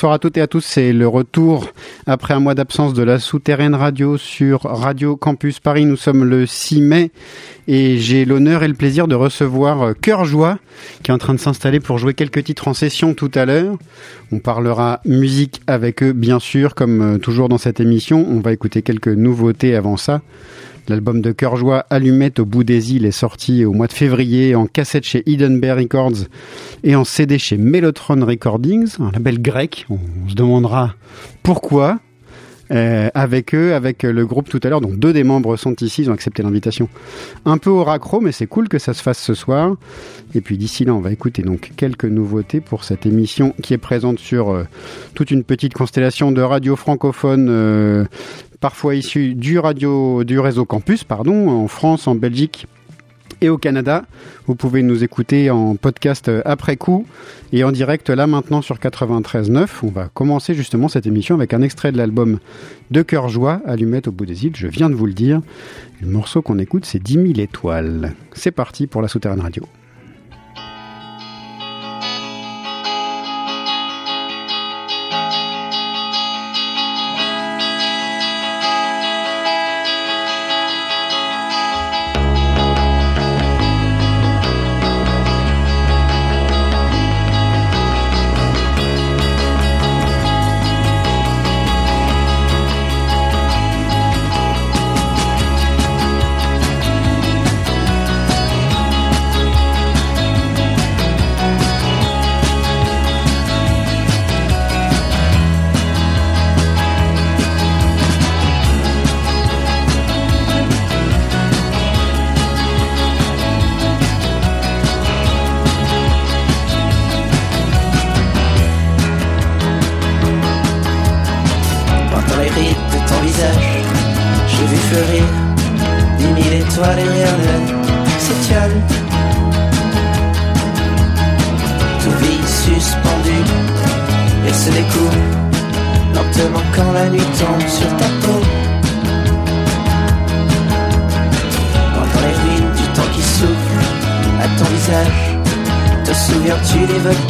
Bonsoir à toutes et à tous, c'est le retour après un mois d'absence de la souterraine radio sur Radio Campus Paris. Nous sommes le 6 mai et j'ai l'honneur et le plaisir de recevoir Cœur Joie qui est en train de s'installer pour jouer quelques titres en session tout à l'heure. On parlera musique avec eux bien sûr comme euh, toujours dans cette émission. On va écouter quelques nouveautés avant ça. Label de Cœur Joie, Allumette au bout des îles, est sorti au mois de février en cassette chez Edenberg Records et en CD chez Mellotron Recordings, un label grec. On se demandera pourquoi. Euh, avec eux, avec le groupe tout à l'heure. Donc deux des membres sont ici, ils ont accepté l'invitation. Un peu au raccro, mais c'est cool que ça se fasse ce soir. Et puis d'ici là, on va écouter donc quelques nouveautés pour cette émission qui est présente sur euh, toute une petite constellation de radios francophones euh, parfois issus du radio du réseau campus, en France, en Belgique et au Canada. Vous pouvez nous écouter en podcast après coup et en direct là maintenant sur 93.9. On va commencer justement cette émission avec un extrait de l'album De Cœur Joie, Allumette au bout des îles, je viens de vous le dire. Le morceau qu'on écoute c'est 10 000 étoiles. C'est parti pour la souterraine radio. la nuit tombe sur ta peau. Dans les ruines du temps qui souffle à ton visage, te souviens-tu des vagues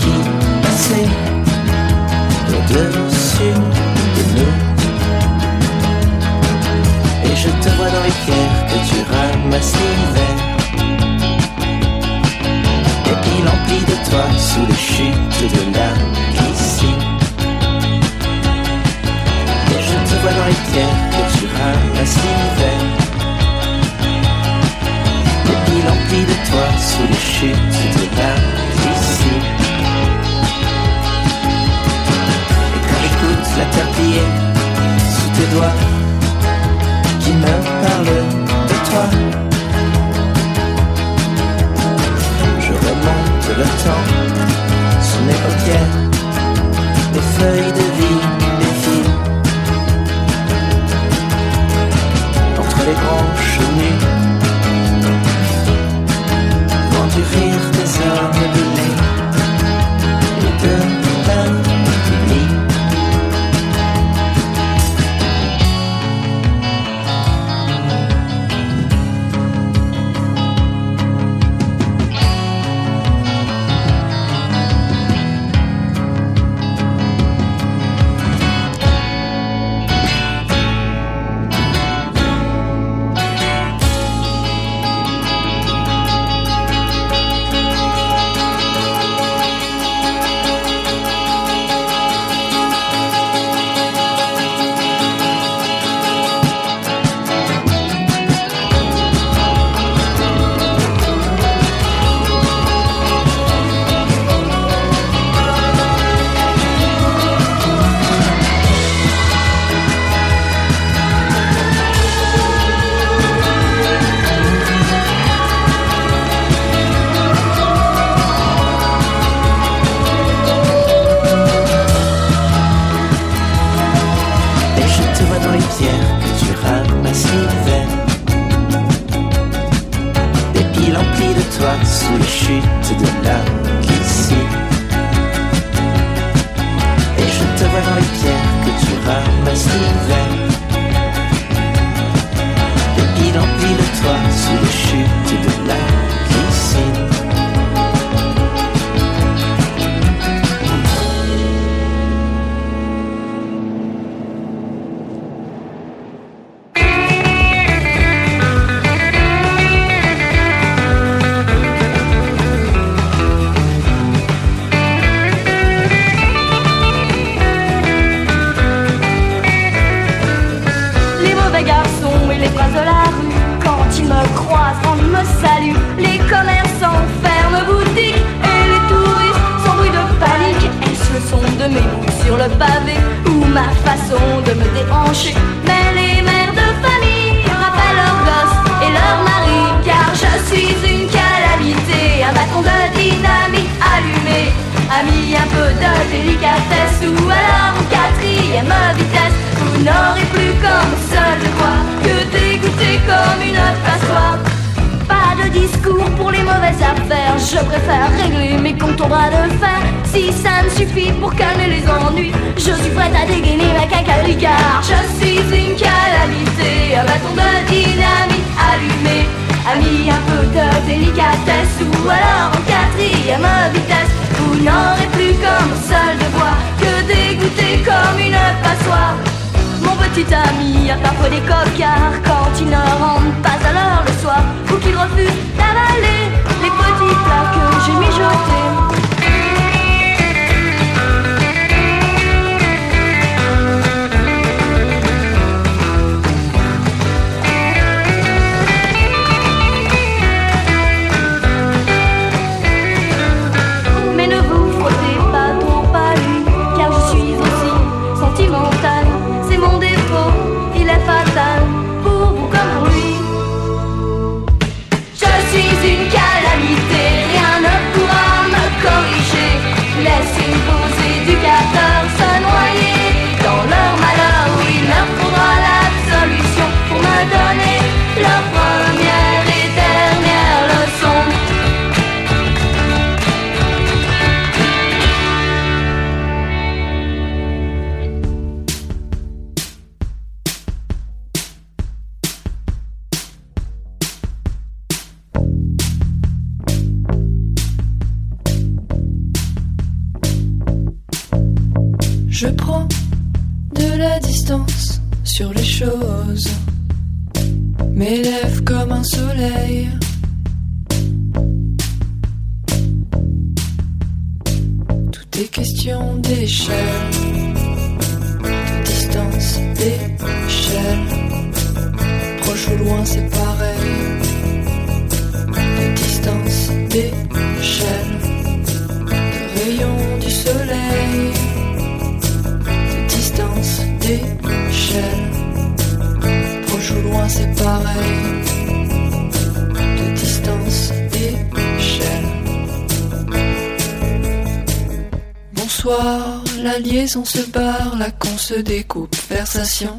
on se barre, la con se découpe, versation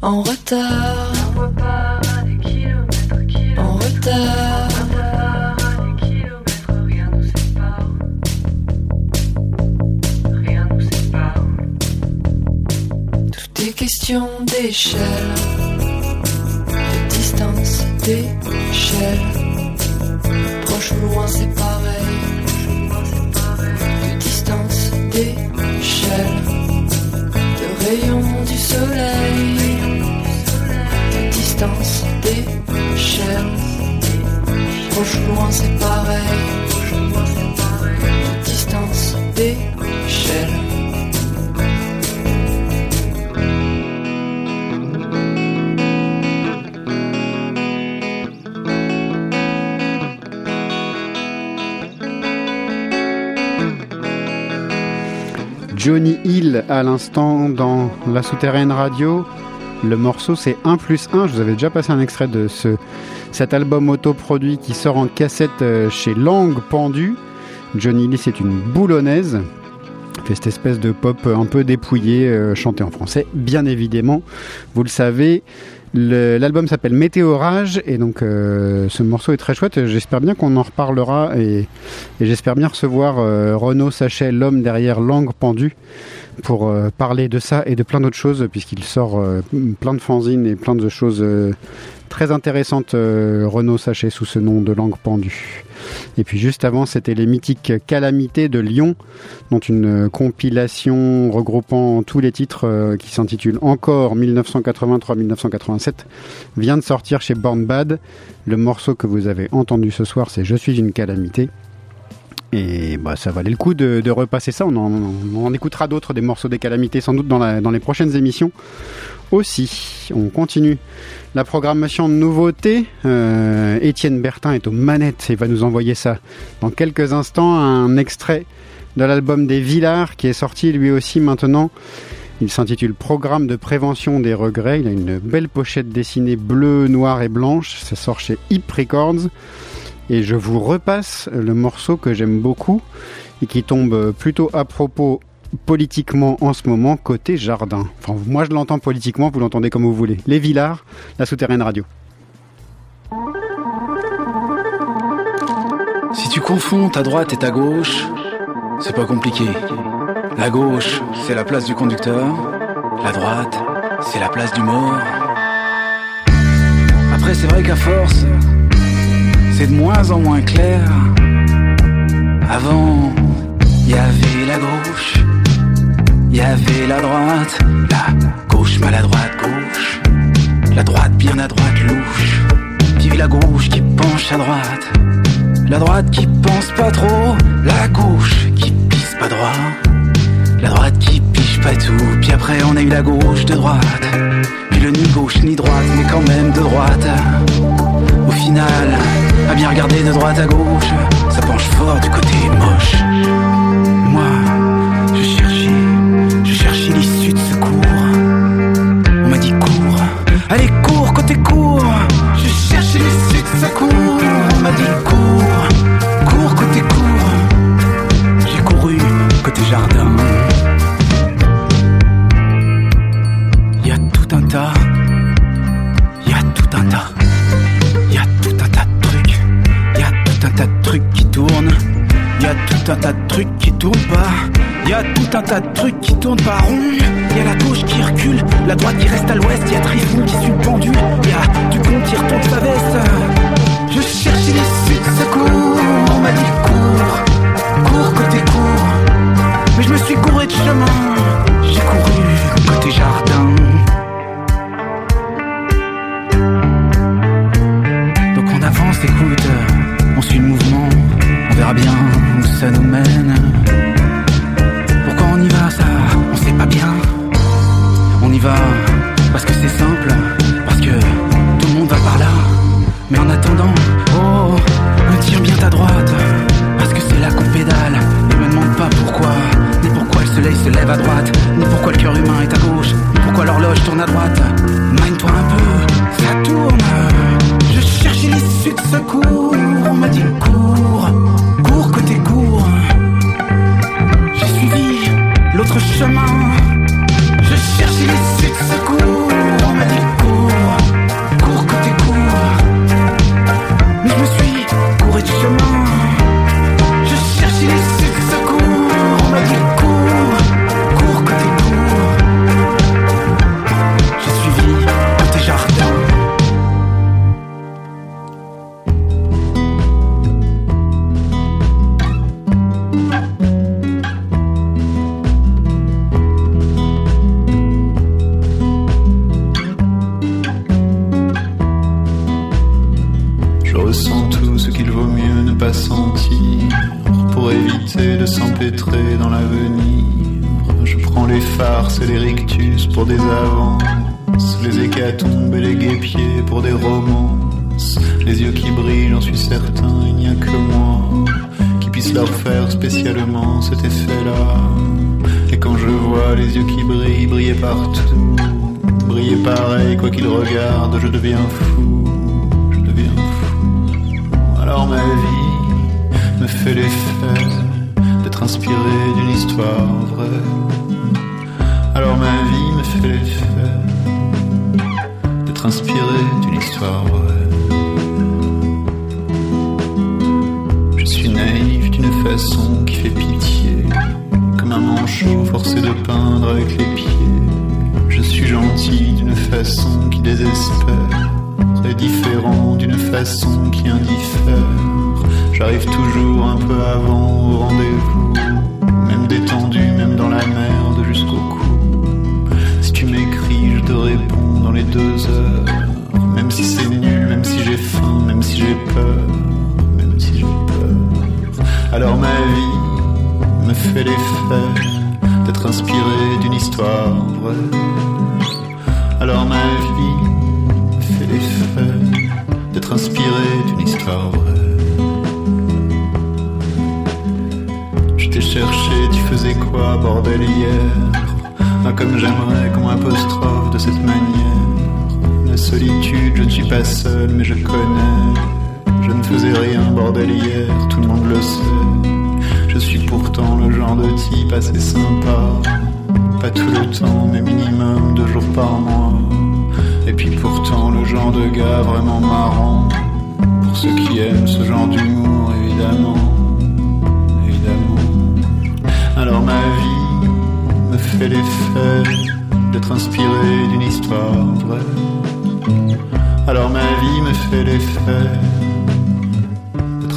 en retard. En retard. Tout est question d'échelle, de distance, d'échelle. De distance, d'échelle. Johnny Hill à l'instant dans La Souterraine Radio. Le morceau c'est 1 plus 1. Je vous avais déjà passé un extrait de ce, cet album autoproduit qui sort en cassette euh, chez Langue Pendue. Johnny Hill c'est une boulonnaise. Fait cette espèce de pop un peu dépouillé, euh, chanté en français, bien évidemment. Vous le savez. L'album s'appelle Météorage et donc euh, ce morceau est très chouette. J'espère bien qu'on en reparlera et, j'espère bien recevoir euh, Renaud Sachet, l'homme derrière Langue Pendue, pour euh, parler de ça et de plein d'autres choses puisqu'il sort euh, plein de fanzines et plein de choses euh, très intéressantes. euh, Renaud Sachet sous ce nom de Langue Pendue. Et puis juste avant, c'était les mythiques Calamités de Lyon, dont une euh, compilation regroupant tous les titres euh, qui s'intitule Encore 1983-1987 vient de sortir chez Born Bad. Le morceau que vous avez entendu ce soir, c'est Je suis une calamité. Et bah, ça valait le coup de, repasser ça. On en, on écoutera d'autres, des morceaux des calamités, sans doute dans les prochaines émissions aussi. On continue la programmation de nouveautés. Euh, Étienne Bertin est aux manettes et va nous envoyer ça dans quelques instants. Un extrait de l'album des Villars qui est sorti lui aussi maintenant. Il s'intitule Programme de prévention des regrets. Il a une belle pochette dessinée bleue, noire et blanche. Ça sort chez Hip Records. Et je vous repasse le morceau que j'aime beaucoup et qui tombe plutôt à propos politiquement en ce moment côté jardin. Moi je l'entends politiquement, vous l'entendez comme vous voulez. Les Villars, la souterraine radio. Si tu confonds ta droite et ta gauche, c'est pas compliqué. La gauche, c'est la place du conducteur. La droite, c'est la place du mort. Après, c'est vrai qu'à force, c'est de moins en moins clair. Avant, il y avait y avait la droite, la gauche maladroite gauche, la droite bien à droite louche, puis la gauche qui penche à droite. La droite qui pense pas trop, la gauche qui pisse pas droit. La droite qui piche pas tout, puis après on a eu la gauche de droite. Puis le ni gauche ni droite, mais quand même de droite. Au final, à bien regarder de droite à gauche, ça penche fort du côté moche.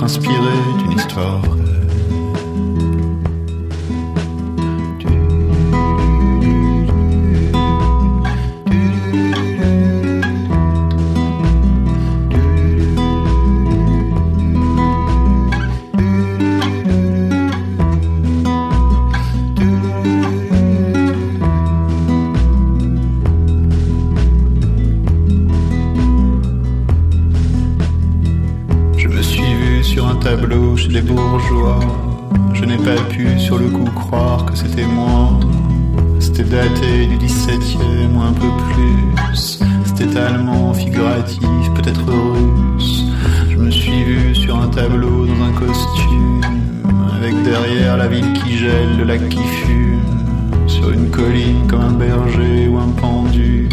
Inspiré d'une histoire les bourgeois. Je n'ai pas pu sur le coup croire que c'était moi. C'était daté du 17e ou un peu plus. C'était allemand, figuratif, peut-être russe. Je me suis vu sur un tableau dans un costume. Avec derrière la ville qui gèle, le lac qui fume. Sur une colline comme un berger ou un pendu.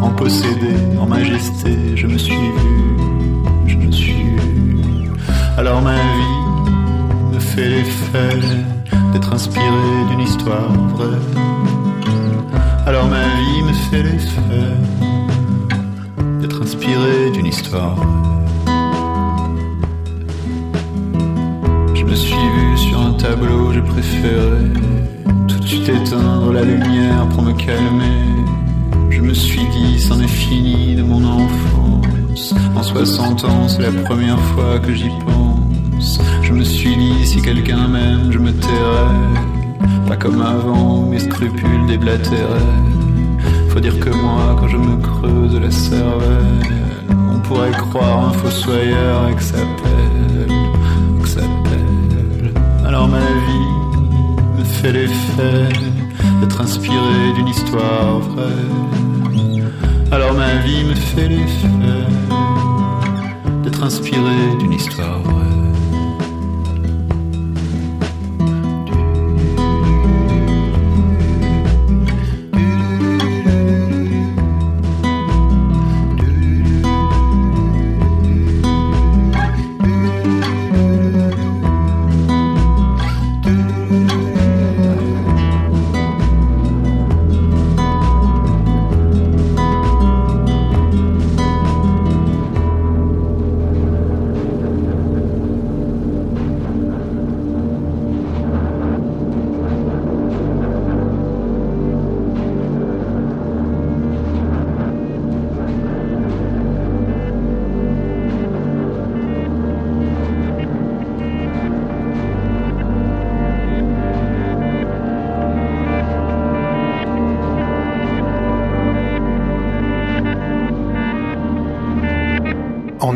En possédé, en majesté, je me suis vu. Je me suis vu. Alors ma fait l'effet d'être inspiré d'une histoire vraie. Alors ma vie me fait l'effet d'être inspiré d'une histoire vraie. Je me suis vu sur un tableau, j'ai préféré tout de suite éteindre la lumière pour me calmer. Je me suis dit, c'en est fini de mon enfance. En 60 ans, c'est la première fois que j'y pense. Si quelqu'un m'aime, je me tairai. Pas comme avant, mes scrupules déblatéraient. Faut dire que moi, quand je me creuse la cervelle, on pourrait croire un fossoyeur et que ça pèle, que ça. Alors ma vie me fait l'effet d'être inspiré d'une histoire vraie. Alors ma vie me fait l'effet d'être inspiré d'une histoire vraie.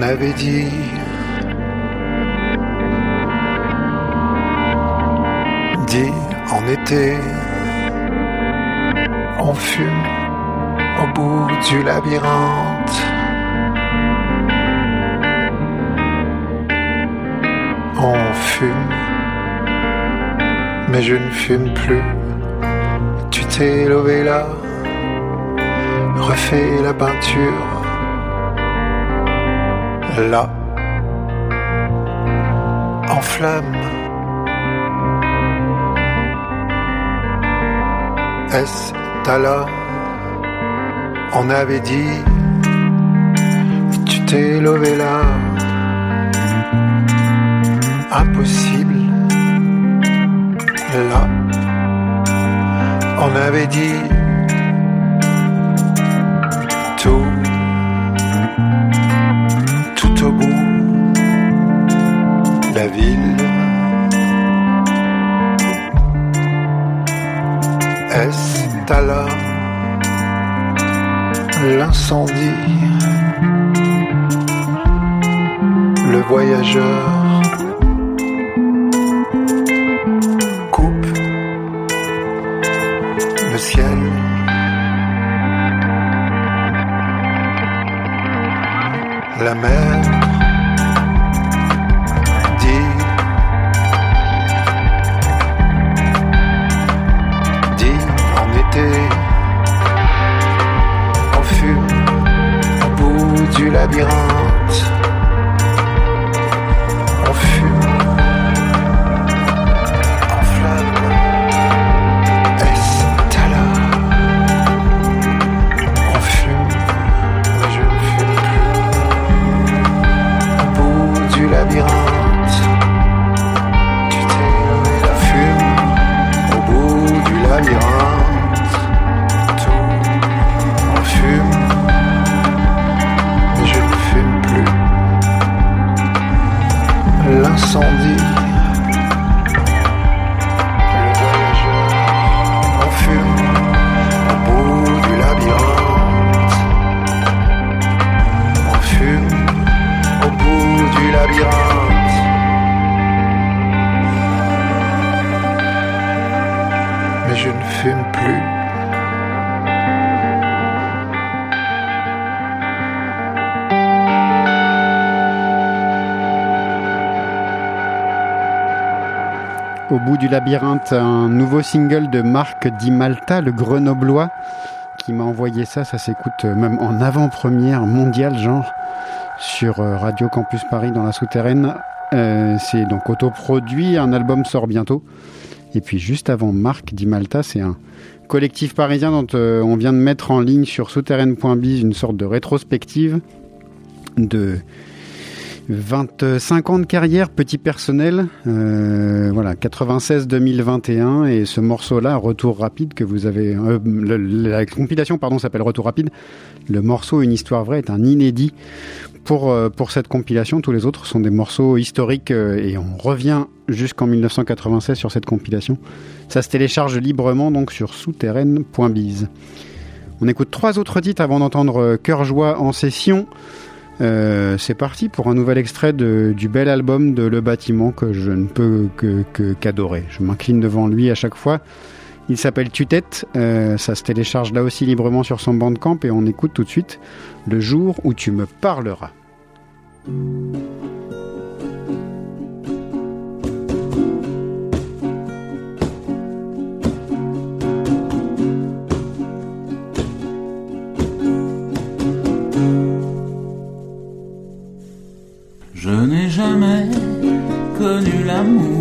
On avait dit. Dit en été on fume au bout du labyrinthe. On fume mais je ne fume plus. Tu t'es levé là refait la peinture là, en flamme. Est-ce là On avait dit, tu t'es levé là. Impossible. Là, on avait dit tout, tout la ville. Est-ce là l'incendie, le voyageur Je ne fume plus. Au bout du labyrinthe, un nouveau single de Marc Di Malta, le grenoblois, qui m'a envoyé ça. Ça s'écoute même en avant-première mondiale, genre, sur euh, Radio Campus Paris dans la souterraine. Euh, c'est donc autoproduit, un album sort bientôt. Et puis juste avant Marc Di Malta, c'est un collectif parisien dont euh, on vient de mettre en ligne sur souterraine.biz une sorte de rétrospective de 25 ans de carrière, petit personnel, euh, voilà, 96-2021 et ce morceau-là, Retour rapide, que vous avez, euh, la compilation pardon s'appelle Retour rapide. Le morceau Une histoire vraie est un inédit pour euh, pour cette compilation. Tous les autres sont des morceaux historiques euh, et on revient jusqu'en 1996 sur cette compilation. Ça se télécharge librement donc sur souterraine.biz. On écoute trois autres titres avant d'entendre euh, Cœur Joie en session. C'est parti pour un nouvel extrait du bel album de Le Bâtiment que je ne peux que que- qu'adorer. je m'incline devant lui à chaque fois. Il s'appelle Tutette. Euh, ça se télécharge là aussi librement sur son bandcamp et on écoute tout de suite Le jour où tu me parleras. Je n'ai jamais connu l'amour.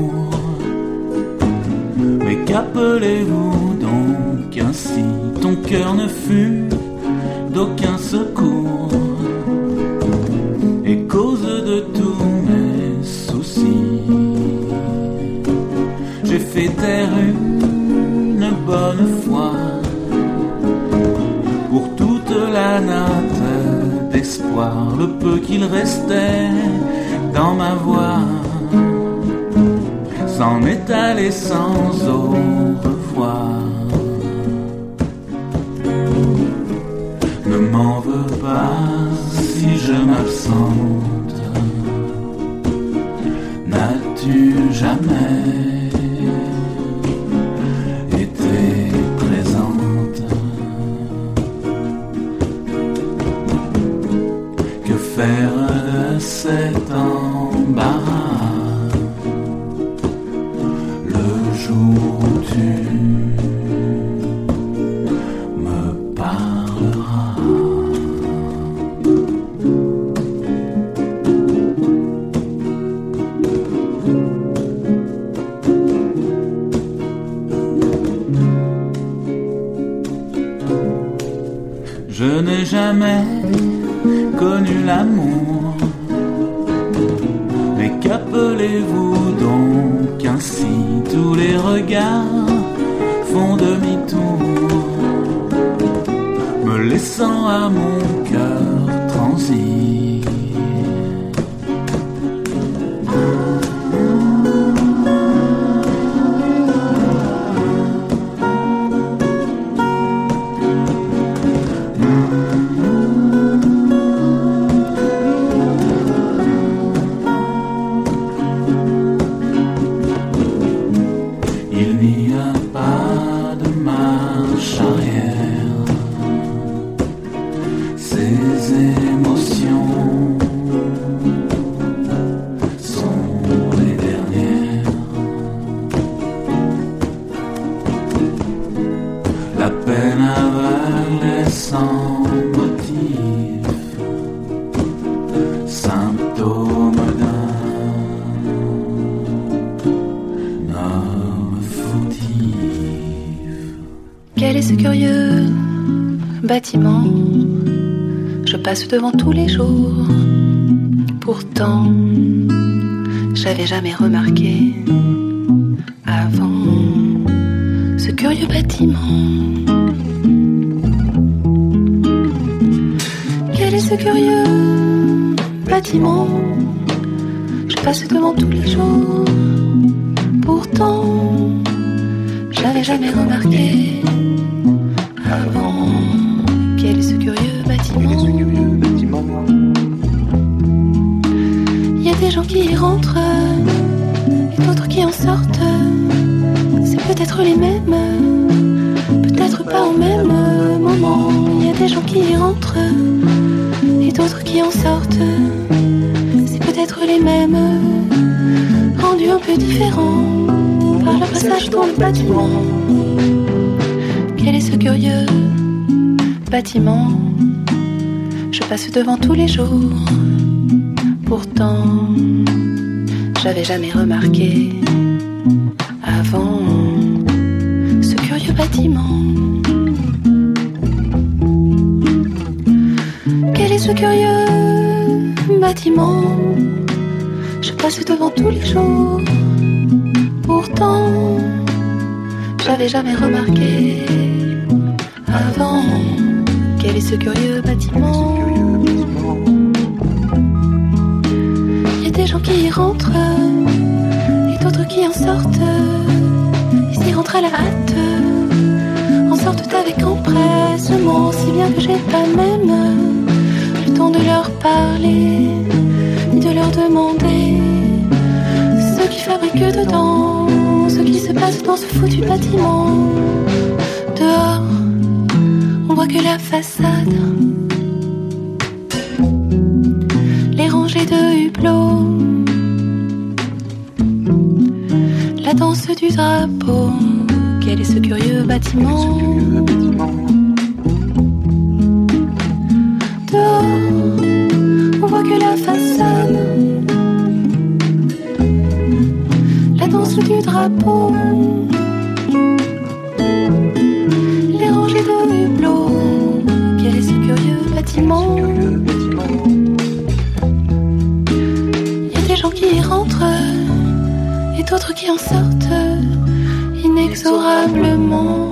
Qu'appelez-vous donc ainsi? Ton cœur ne fut d'aucun secours. Et cause de tous mes soucis. J'ai fait taire une bonne fois pour toute la natte d'espoir, le peu qu'il restait dans ma voix s'en est allé sans au revoir. Ne m'en veux pas si je m'absente. N'as-tu jamais été présente? Que faire de cet embarras? Le jour devant tous les jours. Pourtant, j'avais jamais remarqué avant ce curieux bâtiment. Quel est ce curieux bâtiment? Je passe devant tous les jours. Pourtant, j'avais jamais remarqué Je passe devant tous les jours. Pourtant, j'avais jamais remarqué avant ce curieux bâtiment. Quel est ce curieux bâtiment? Je passe devant tous les jours. Pourtant, j'avais jamais remarqué avant. Quel est ce curieux bâtiment Il y a des gens qui y rentrent et d'autres qui en sortent. Ils y rentrent à la hâte, en sortent avec empressement, si bien que j'ai pas même le temps de leur parler ni de leur demander ce qui fabrique dedans, ce qui se passe dans ce foutu bâtiment. Dehors, que la façade, les rangées de hublots, la danse du drapeau. Quel est ce curieux bâtiment? Dehors, on voit que la façade, la danse du drapeau. D'autres qui en sortent inexorablement.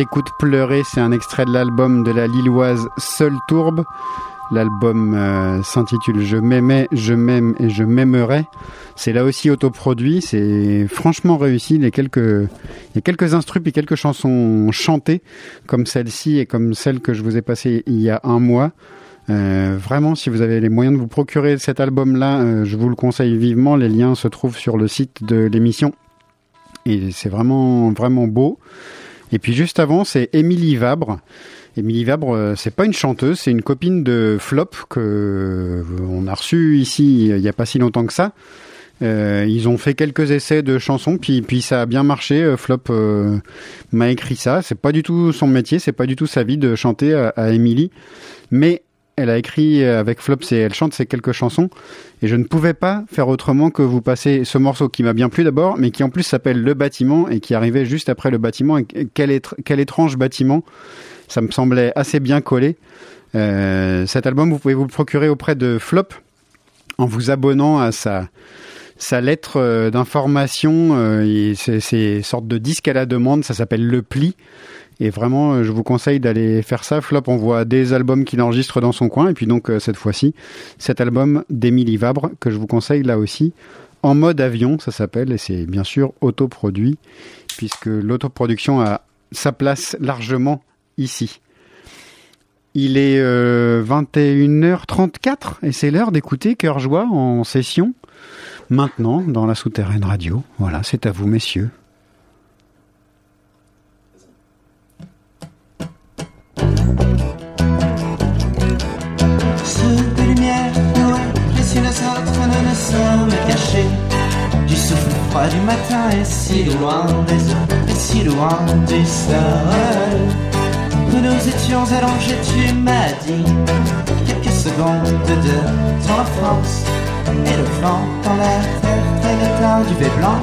T'écoute pleurer, c'est un extrait de l'album de la Lilloise Seule Tourbe. L'album euh, s'intitule Je m'aimais, je m'aime et je m'aimerai. C'est là aussi autoproduit, c'est franchement réussi. Il y a quelques, il et quelques chansons chantées, comme celle-ci et comme celle que je vous ai passée il y a un mois. Euh, vraiment, si vous avez les moyens de vous procurer cet album-là, euh, je vous le conseille vivement. Les liens se trouvent sur le site de l'émission. Et c'est vraiment, vraiment beau. Et puis juste avant, c'est Émilie Vabre. Émilie Vabre, euh, c'est pas une chanteuse, c'est une copine de Flop que euh, on a reçu ici il y a pas si longtemps que ça. Euh, ils ont fait quelques essais de chansons, puis puis ça a bien marché. Euh, Flop euh, m'a écrit ça. C'est pas du tout son métier, c'est pas du tout sa vie de chanter à, à Émilie, mais elle a écrit avec Flop, c'est elle chante ces quelques chansons, et je ne pouvais pas faire autrement que vous passer ce morceau qui m'a bien plu d'abord, mais qui en plus s'appelle Le Bâtiment et qui arrivait juste après le bâtiment. Et quel, étr- quel étrange bâtiment ça me semblait assez bien collé. Euh, cet album, vous pouvez vous le procurer auprès de Flop en vous abonnant à sa, lettre euh, d'information. euh, et c'est sorte de disque à la demande, ça s'appelle Le Pli. Et vraiment, euh, je vous conseille d'aller faire ça. Flop envoie des albums qu'il enregistre dans son coin. Et puis donc, euh, cette fois-ci, cet album d'Émilie Vabre, que je vous conseille là aussi, en mode avion, ça s'appelle. Et c'est bien sûr autoproduit, puisque l'autoproduction a sa place largement ici. Il est euh, 21h34 et c'est l'heure d'écouter Cœur Joie en session. Maintenant, dans la souterraine radio. Voilà, c'est à vous, messieurs. Sommes cachés Du souffle froid du matin et si loin des eaux, et si loin du sol Nous nous étions allongés, tu m'as dit. Quelques secondes de ton enfance Et le vent dans la terre, tel est un duvet blanc.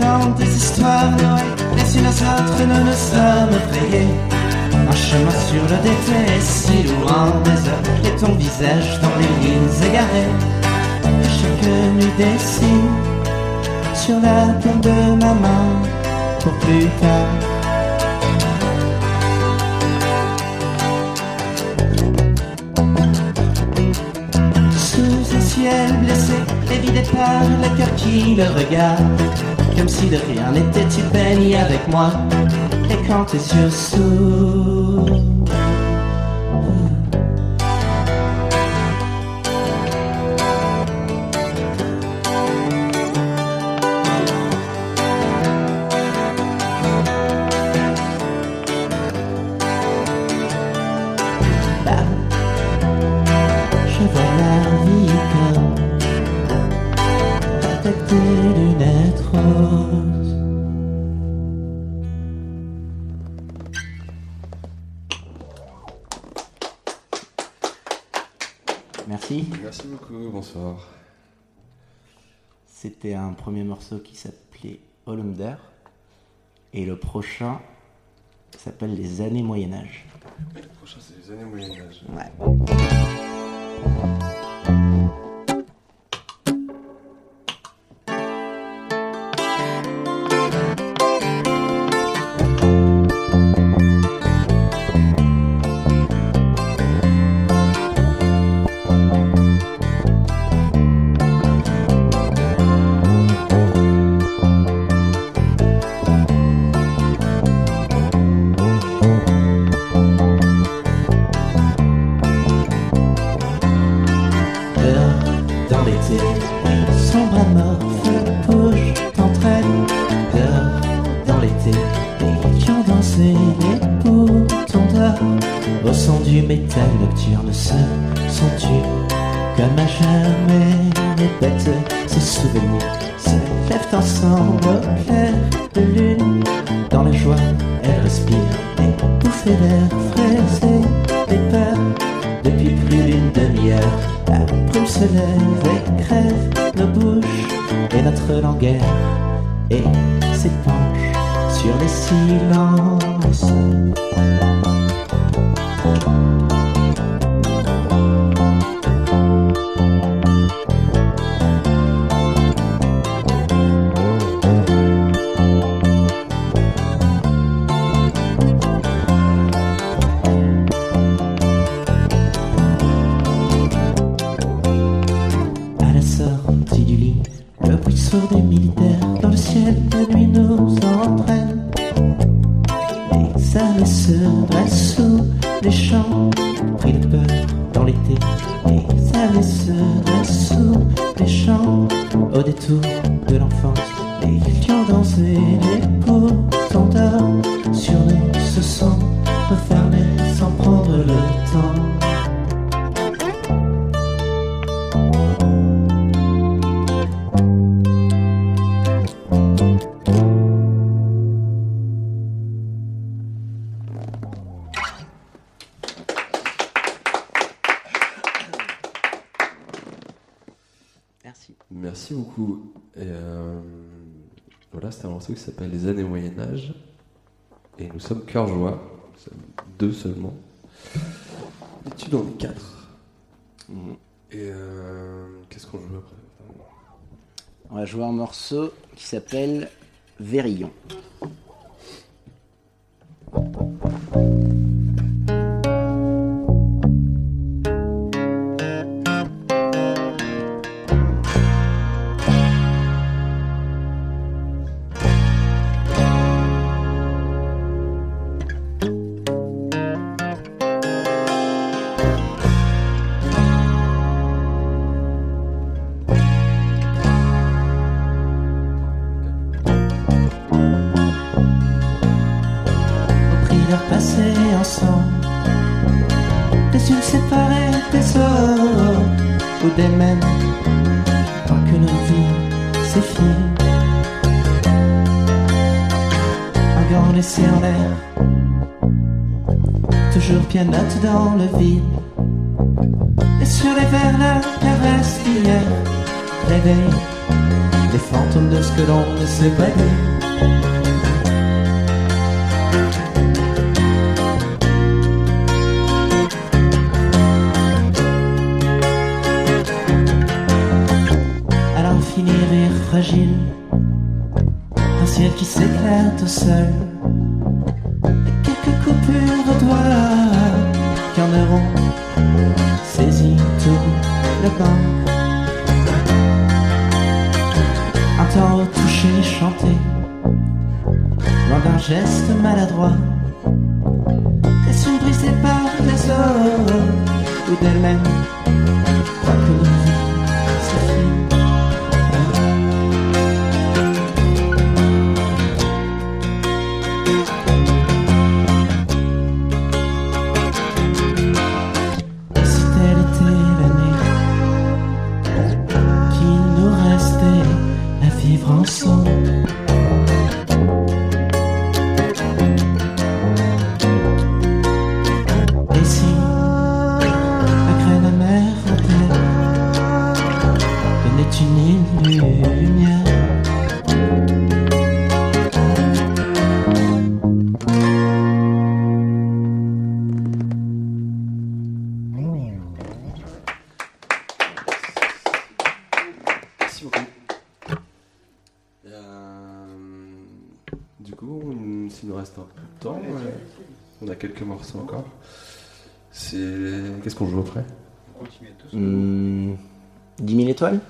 Dans des histoires Noël, les unes aux autres, nous nous sommes effrayés. Un chemin sur le dété, si loin des heures, et ton visage dans les lignes égarées. Et chaque nuit dessine sur la paume de ma main pour plus tard. Sous un ciel blessé, évidé par le cœur qui le regarde Comme si de rien n'était, tu baignes avec moi Et quand tes C'était un premier morceau qui s'appelait Hollander. Et le prochain s'appelle Les années Moyen-Âge. Le prochain, c'est les années Moyen-Âge. Ouais. Et s'épanche sur les silences. C'est un morceau qui s'appelle Les années Moyen-Âge. Et nous sommes cœur joie. Nous sommes deux seulement. Et tu dans les quatre. Et euh, qu'est-ce qu'on joue après? On va jouer un morceau qui s'appelle Vérillon. Dans le vide. Et sur les verres, la caresse d'hier réveille les fantômes de ce que l'on ne sait pas dire. fragile, un ciel qui s'éclaire tout seul, toucher chanté, loin d'un geste maladroit, des sons brisés par les autres ou d'elles-mêmes, quelques morceaux encore. C'est qu'est-ce qu'on joue après? Hmm, 10 000 étoiles?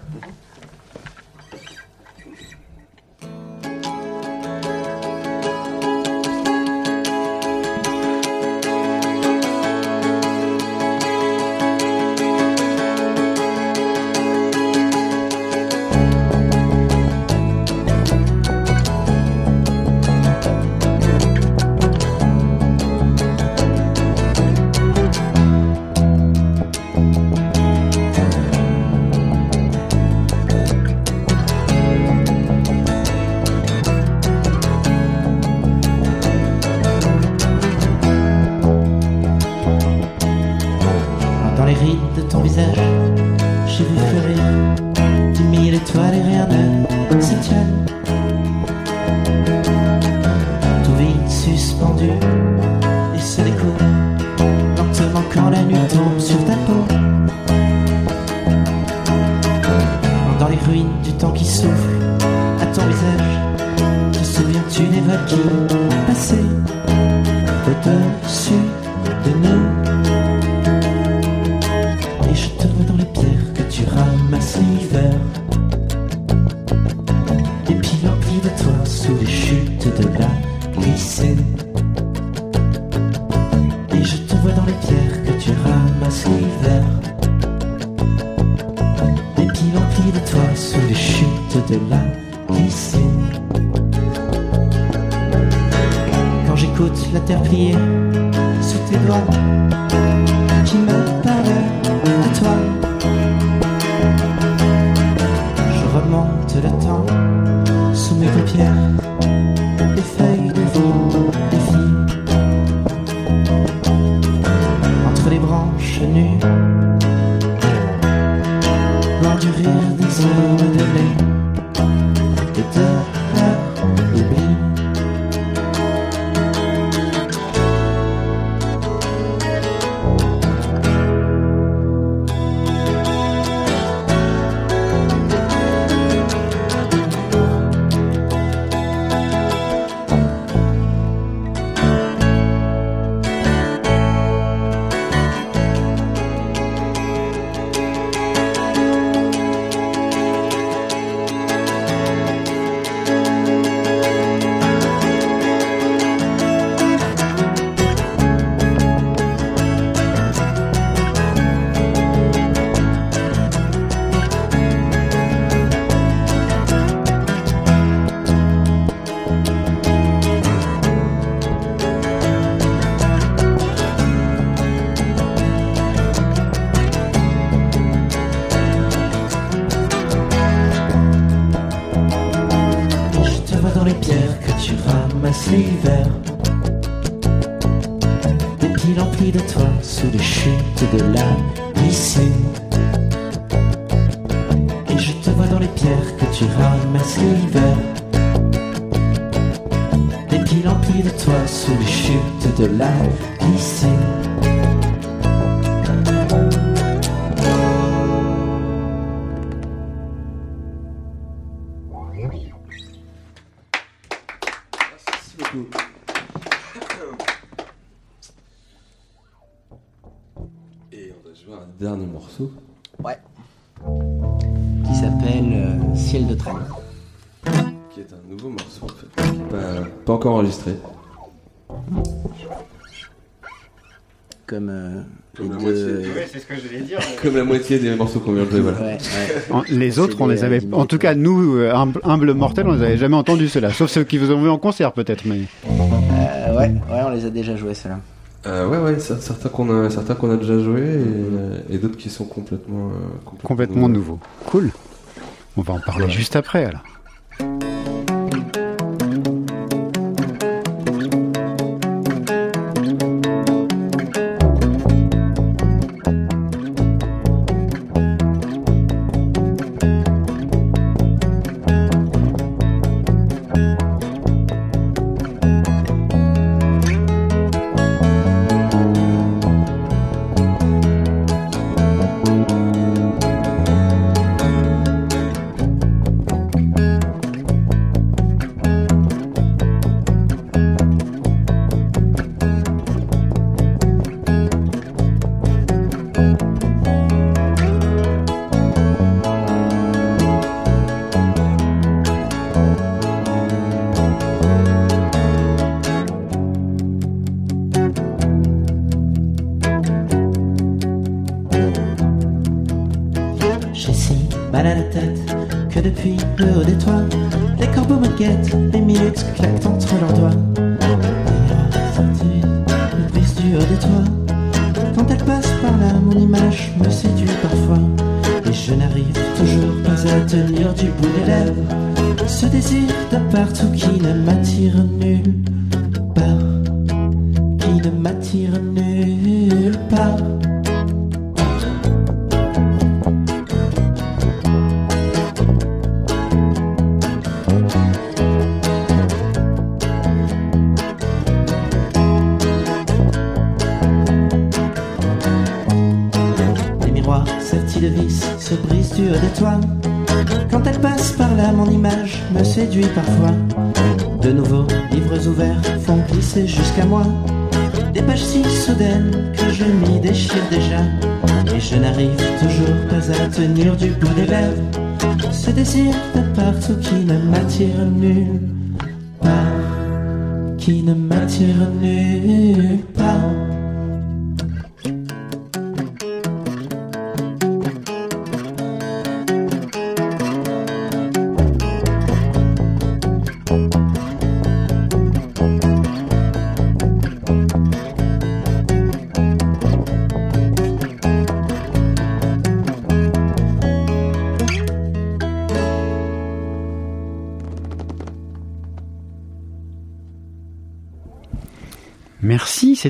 les pierres que tu ramasses l'hiver. Des piles emplies de toi sous les chutes de la piscine. Quand j'écoute la terre plier sous tes doigts, tu me parles. Enregistré. Comme euh, les Comme la deux. moitié. c'est ce que je voulais dire. Comme la moitié des morceaux qu'on vient de jouer, voilà. Ouais, ouais. Les autres, on les avait. euh, En tout cas, nous, euh, humble, humble mortels, on les avait jamais entendus ceux-là. Sauf ceux qui vous ont vu en concert, peut-être. Mais Euh, ouais, ouais, on les a déjà joués ceux-là. Euh, ouais, ouais, cer- certains qu'on a, certains qu'on a déjà joué et, euh, et d'autres qui sont complètement, euh, complètement, complètement nouveaux. Cool. On va en parler juste après, alors.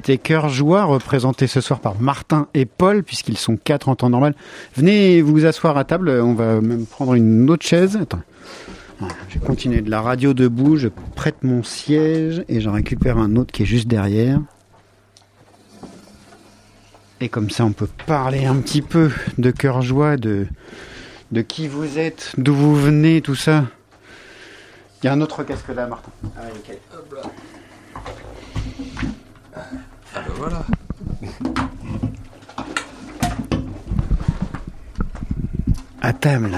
C'était Cœur Joie, représenté ce soir par Martin et Paul, puisqu'ils sont quatre en temps normal. Venez vous asseoir à table. On va même prendre une autre chaise. Attends. Je vais continuer de la radio debout. Je prête mon siège et j'en récupère un autre qui est juste derrière. Et comme ça, on peut parler un petit peu de Cœur Joie, de, de qui vous êtes, d'où vous venez, tout ça. Il y a un autre casque là, Martin. Ah. Ah bah voilà. À table.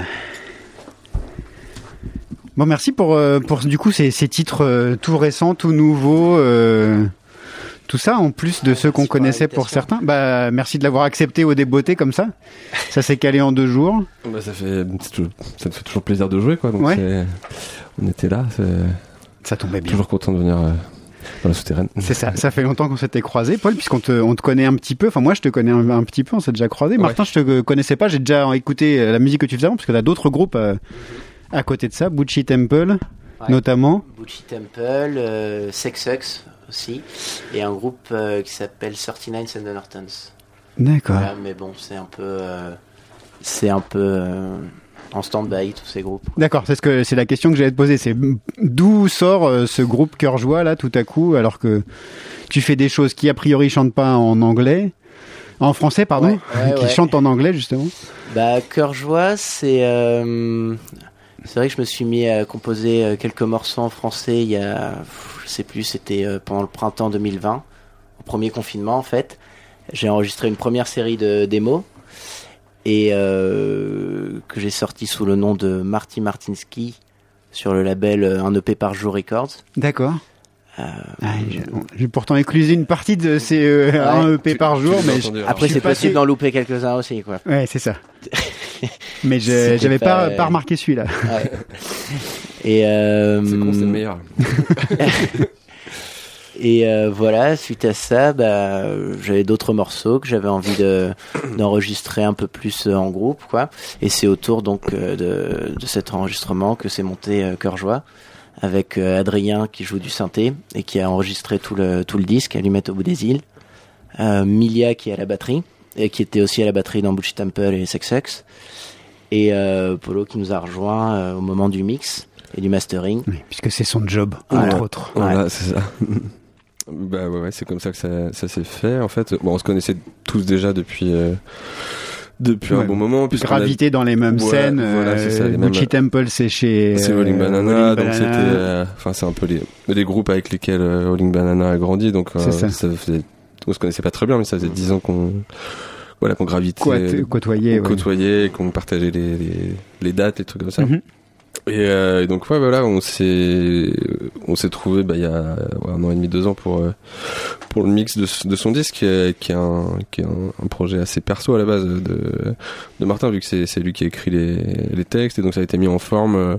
Bon, merci pour, euh, pour du coup ces, ces titres euh, tout récents, tout nouveaux. euh, tout ça, en plus de Ouais, ceux qu'on connaissait pour certains. Bah, merci de l'avoir accepté au débeauté comme ça. Ça s'est calé en deux jours. Bah, ça, fait, ça me fait toujours plaisir de jouer, quoi. Donc Ouais. c'est- on était là, Ça tombait bien. toujours content de venir euh, dans la souterraine. C'est ça. Ça fait longtemps qu'on s'était croisés, Paul, puisqu'on te, on te connaît un petit peu. Enfin, moi, je te connais un, un petit peu. On s'est déjà croisés. Ouais. Martin, je te connaissais pas. J'ai déjà écouté euh, la musique que tu faisais avant, parce que t'as d'autres groupes euh, à côté de ça. Bucci Temple, Ouais. notamment. Bucci Temple, euh, Sexux aussi, et un groupe euh, qui s'appelle 39 and Nortons. D'accord. Voilà, mais bon, c'est un peu, euh, c'est un peu euh, en stand-by tous ces groupes. D'accord, c'est ce que c'est la question que j'allais te poser. C'est d'où sort euh, ce groupe Cœur Joie là tout à coup, alors que tu fais des choses qui a priori chantent pas en anglais, en français pardon, Ouais, ouais, qui ouais. chantent en anglais justement. Bah, Cœur Joie, c'est. euh, c'est vrai que je me suis mis à composer euh, quelques morceaux en français il y a. Je sais plus, c'était pendant le printemps 2020, au premier confinement en fait. J'ai enregistré une première série de démos et euh, que j'ai sorti sous le nom de Marty Martinsky sur le label euh, Un EP par jour Records. D'accord. Euh, Ah, j'ai- pourtant éclusé une partie de ces euh, un EP Tu- par jour, mais je-. Après, c'est possible d'en louper quelques-uns aussi, quoi. ouais c'est ça. mais j'avais pas, pas- pas remarqué celui-là. Ouais. Et euh, C'est con, c'est le meilleur. Et euh, voilà, suite à ça, bah, j'avais d'autres morceaux que j'avais envie de d'enregistrer un peu plus euh, en groupe, quoi. Et c'est autour donc euh, de, de cet enregistrement que s'est monté euh, Cœur Joie avec euh, Adrien qui joue du synthé et qui a enregistré tout le tout le disque, Allumette au bout des îles. Euh, Milia qui est à la batterie et qui était aussi à la batterie dans Butch Temple et Sex Sex. Et euh, Polo qui nous a rejoint euh, au moment du mix et du mastering. Oui, puisque c'est son job Voilà. entre autres. Voilà, c'est ça. bah ouais, ouais, c'est comme ça que ça, ça s'est fait. En fait, bon, on se connaissait tous déjà depuis euh, depuis Ouais. un bon moment. puisqu'on a- Gravité dans les mêmes Voilà, scènes. voilà, ça, euh, mêmes- Temple, c'est chez. C'est euh, Rolling Banana, Rolling donc c'était, euh, enfin c'est un peu les, les groupes avec lesquels Rolling Banana a grandi, donc euh, ça. faisait, on se connaissait pas très bien, mais ça faisait dix ans qu'on, voilà, qu'on gravitait, côtoyer, qu'on ouais. côtoyait, qu'on partageait les, les, les dates, les trucs comme ça. Mhm. Et, euh, et donc ouais, voilà, on s'est, on s'est trouvé, bah il y a ouais, un an et demi, deux ans pour euh, pour le mix de, de son disque, qui est, qui est un, qui est un, un projet assez perso à la base de, de Martin, vu que c'est, c'est lui qui a écrit les, les textes, et donc ça a été mis en forme. euh,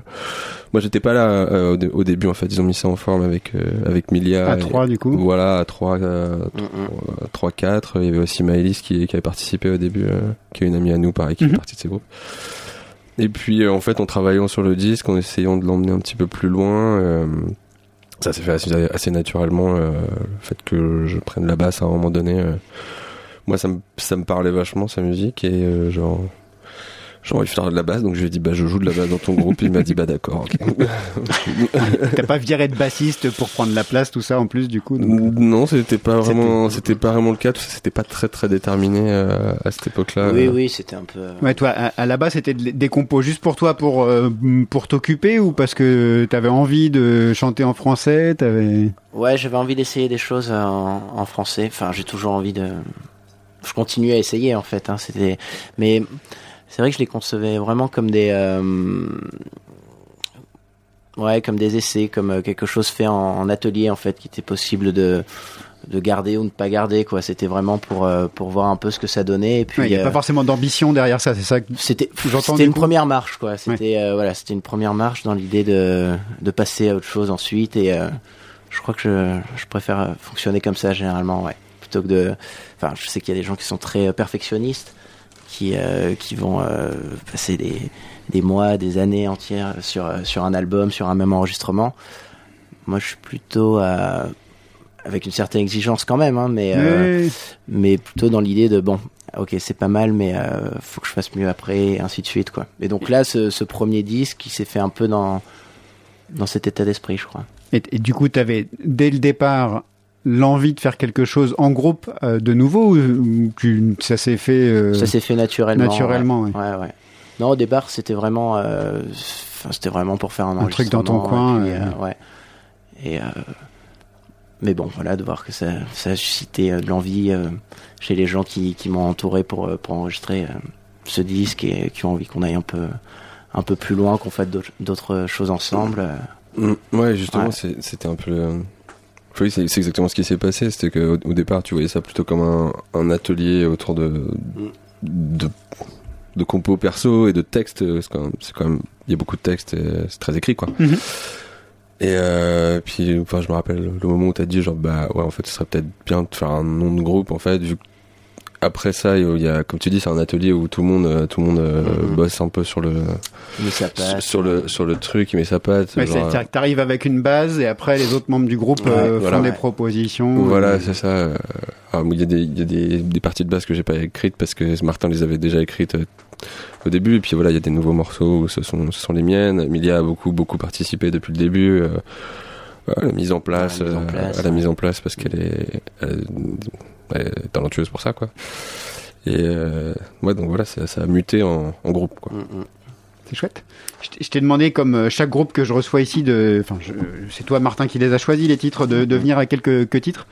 moi, j'étais pas là euh, au, dé- au début, en fait. Ils ont mis ça en forme avec euh, avec Milia. À et- 3 du coup. Voilà, à 3, euh, Mm, mm. 3, 4. Il y avait aussi Maëlys qui, qui avait participé au début, euh, qui est une amie à nous, pareil, qui Mhm. fait partie de ces groupes. Et puis, euh, en fait, en travaillant sur le disque, en essayant de l'emmener un petit peu plus loin, euh, ça s'est fait assez, naturellement. euh, le fait que je prenne la basse à un moment donné, moi, ça me, ça me parlait vachement, sa musique, et genre... J'ai envie de faire de la basse, donc je lui ai dit bah je joue de la basse dans ton groupe. Il m'a dit bah d'accord. ok. T'as pas viré de bassiste pour prendre la place, tout ça en plus du coup. donc. Non, c'était pas vraiment, c'était pas vraiment le cas. Tout ça, c'était pas très très déterminé euh, à cette époque-là. Oui, oui, c'était un peu. euh, Ouais, toi, à, à la base, c'était de- des compos juste pour toi, pour euh, pour t'occuper, ou parce que t'avais envie de chanter en français, t'avais. Ouais, j'avais envie d'essayer des choses en, en français. Enfin, j'ai toujours envie de. Je continue à essayer en fait. Hein. C'était, mais c'est vrai que je les concevais vraiment comme des. euh, Ouais, comme des essais, comme euh, quelque chose fait en, en atelier en fait, qui était possible de de garder ou ne pas garder quoi. C'était vraiment pour euh, pour voir un peu ce que ça donnait. Et puis Il n'y a euh, pas forcément d'ambition derrière ça, c'est ça. que- c'était c'était une coup. première marche quoi c'était voilà c'était une première marche dans l'idée de de passer à autre chose ensuite et je crois que je je préfère fonctionner comme ça généralement ouais plutôt que de enfin je sais qu'il y a des gens qui sont très perfectionnistes qui euh, qui vont euh, passer des des mois des années entières sur euh, sur un album sur un même enregistrement moi je suis plutôt avec une certaine exigence quand même, hein, mais euh, mais plutôt dans l'idée de bon, ok, c'est pas mal, mais euh, faut que je fasse mieux après, et ainsi de suite, quoi. Et donc là, ce, ce premier disque, il s'est fait un peu dans dans cet état d'esprit, je crois. Et, et du coup, tu avais dès le départ l'envie de faire quelque chose en groupe euh, de nouveau ou, ou tu- ça s'est fait euh, Ça s'est fait naturellement. naturellement, ouais. ouais. Ouais, ouais. Non, au départ, c'était vraiment, euh, c'était vraiment pour faire un, Un truc dans ton coin, et puis, euh. euh, ouais. Et euh, mais bon, voilà, de voir que ça, ça a suscité euh, de l'envie euh, chez les gens qui, qui m'ont entouré pour pour enregistrer euh, ce disque et qui ont envie qu'on aille un peu un peu plus loin, qu'on fasse d'autres- choses ensemble. euh. Mm, Ouais, justement, c'était un peu. Oui, c'est exactement ce qui s'est passé. C'était qu'au au départ, tu voyais ça plutôt comme un, un atelier autour de, de, de compos perso et de textes. C'est quand même, c'est quand même- il y a beaucoup de textes et c'est très écrit, quoi. Mhm. Et euh, puis, enfin, je me rappelle le moment où t'as dit, genre, bah ouais, en fait, ce serait peut-être bien de faire un nom de groupe, en fait, vu que après ça, il y a, comme tu dis, c'est un atelier où tout le monde, euh, tout le monde euh, Mhm. bosse un peu sur le, sur, le, sur le truc, il met sa patte. Ouais, genre, c'est-à-dire que t'arrives avec une base et après les autres membres du groupe Ouais, euh, voilà. font des propositions. Voilà, euh, c'est ça. euh, alors, Il y a, des, il y a des, des parties de base que j'ai pas écrites parce que Martin les avait déjà écrites euh, au début. Et puis voilà, il y a des nouveaux morceaux où ce sont, ce sont les miennes. Emilia a beaucoup, beaucoup participé depuis le début. euh, à la mise en place, À la mise en euh, place, à la ouais. mise en place parce qu'elle est, elle, talentueuse pour ça, quoi. Et euh, ouais, donc voilà, ça, ça a muté en, en groupe, quoi. Mm, mm. C'est chouette. Je t'ai- je demandé, comme euh, chaque groupe que je reçois ici, de, enfin, je- c'est toi, Martin, qui les a choisis les titres, de, de venir avec quelques, titres.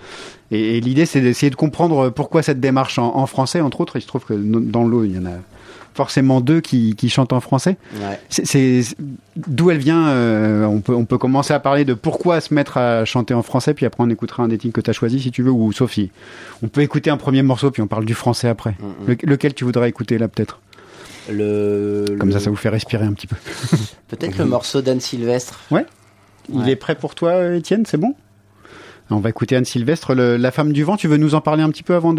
Et, et l'idée, c'est d'essayer de comprendre pourquoi cette démarche en, en français, entre autres. Il se trouve que dans l'eau, il y en a forcément deux qui, qui chantent en français. Ouais. C'est, d'où elle vient. euh, on peut, on peut commencer à parler de pourquoi se mettre à chanter en français, puis après on écoutera un des titres que tu as choisi, si tu veux, ou si on peut écouter un premier morceau, puis on parle du français après. Mm, mm. Le- lequel tu voudrais écouter là, peut-être? Le, Comme le- ça, ça vous fait respirer un petit peu. Peut-être le morceau d'Anne Sylvestre. Il Ouais. est prêt pour toi, Étienne? C'est bon? On va écouter Anne Sylvestre, La femme du vent. Tu veux nous en parler un petit peu avant,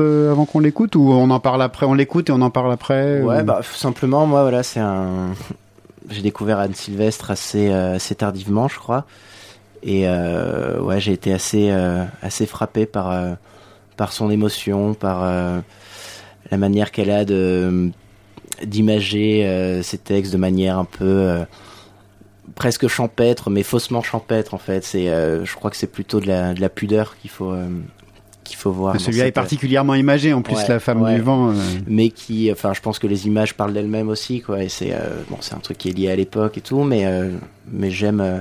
qu'on l'écoute Ou on en parle après On l'écoute et on en parle après Ouais, ou- bah simplement, moi, voilà. J'ai découvert Anne Sylvestre assez, euh, assez tardivement, je crois. Et euh, j'ai été assez, euh, assez frappé par, par son émotion, par la manière qu'elle a de d'imager ses textes de manière un peu presque champêtre, mais faussement champêtre en fait. C'est, euh, je crois que c'est plutôt de la, de la pudeur qu'il faut, euh, qu'il faut voir. Celui-là est cette- particulièrement imagé. En plus, Ouais, La femme ouais. du vent. euh, mais qui enfin je pense que les images parlent d'elles-mêmes aussi quoi et c'est euh, bon c'est un truc qui est lié à l'époque et tout mais euh, mais j'aime euh,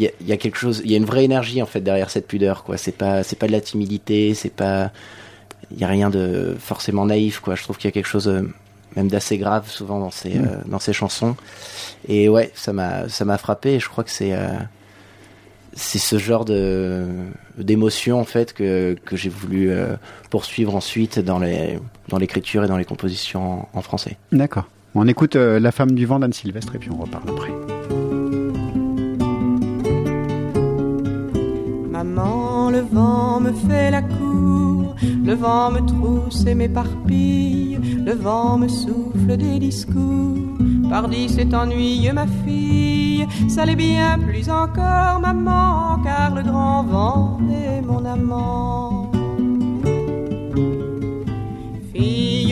il y, y a quelque chose il y a une vraie énergie en fait derrière cette pudeur quoi c'est pas c'est pas de la timidité c'est pas il y a rien de forcément naïf quoi je trouve qu'il y a quelque chose euh, même d'assez grave souvent dans ces Mm. euh, dans ces chansons et ouais ça m'a ça m'a frappé et je crois que c'est euh, c'est ce genre de d'émotion en fait que que j'ai voulu euh, poursuivre ensuite dans les dans l'écriture et dans les compositions en, en français. D'accord. On écoute euh, La femme du vent d'Anne Sylvestre et puis on reparle après. Maman, le vent me fait la cour, le vent me trousse et m'éparpille, le vent me souffle des discours. Pardi, c'est ennuyeux, ma fille, ça l'est bien plus encore, maman, car le grand vent est mon amant.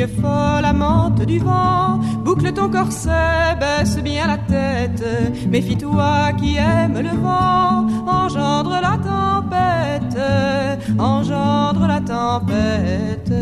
Folle, amante du vent, boucle ton corset, baisse bien la tête. Méfie-toi qui aime le vent, engendre la tempête, engendre la tempête.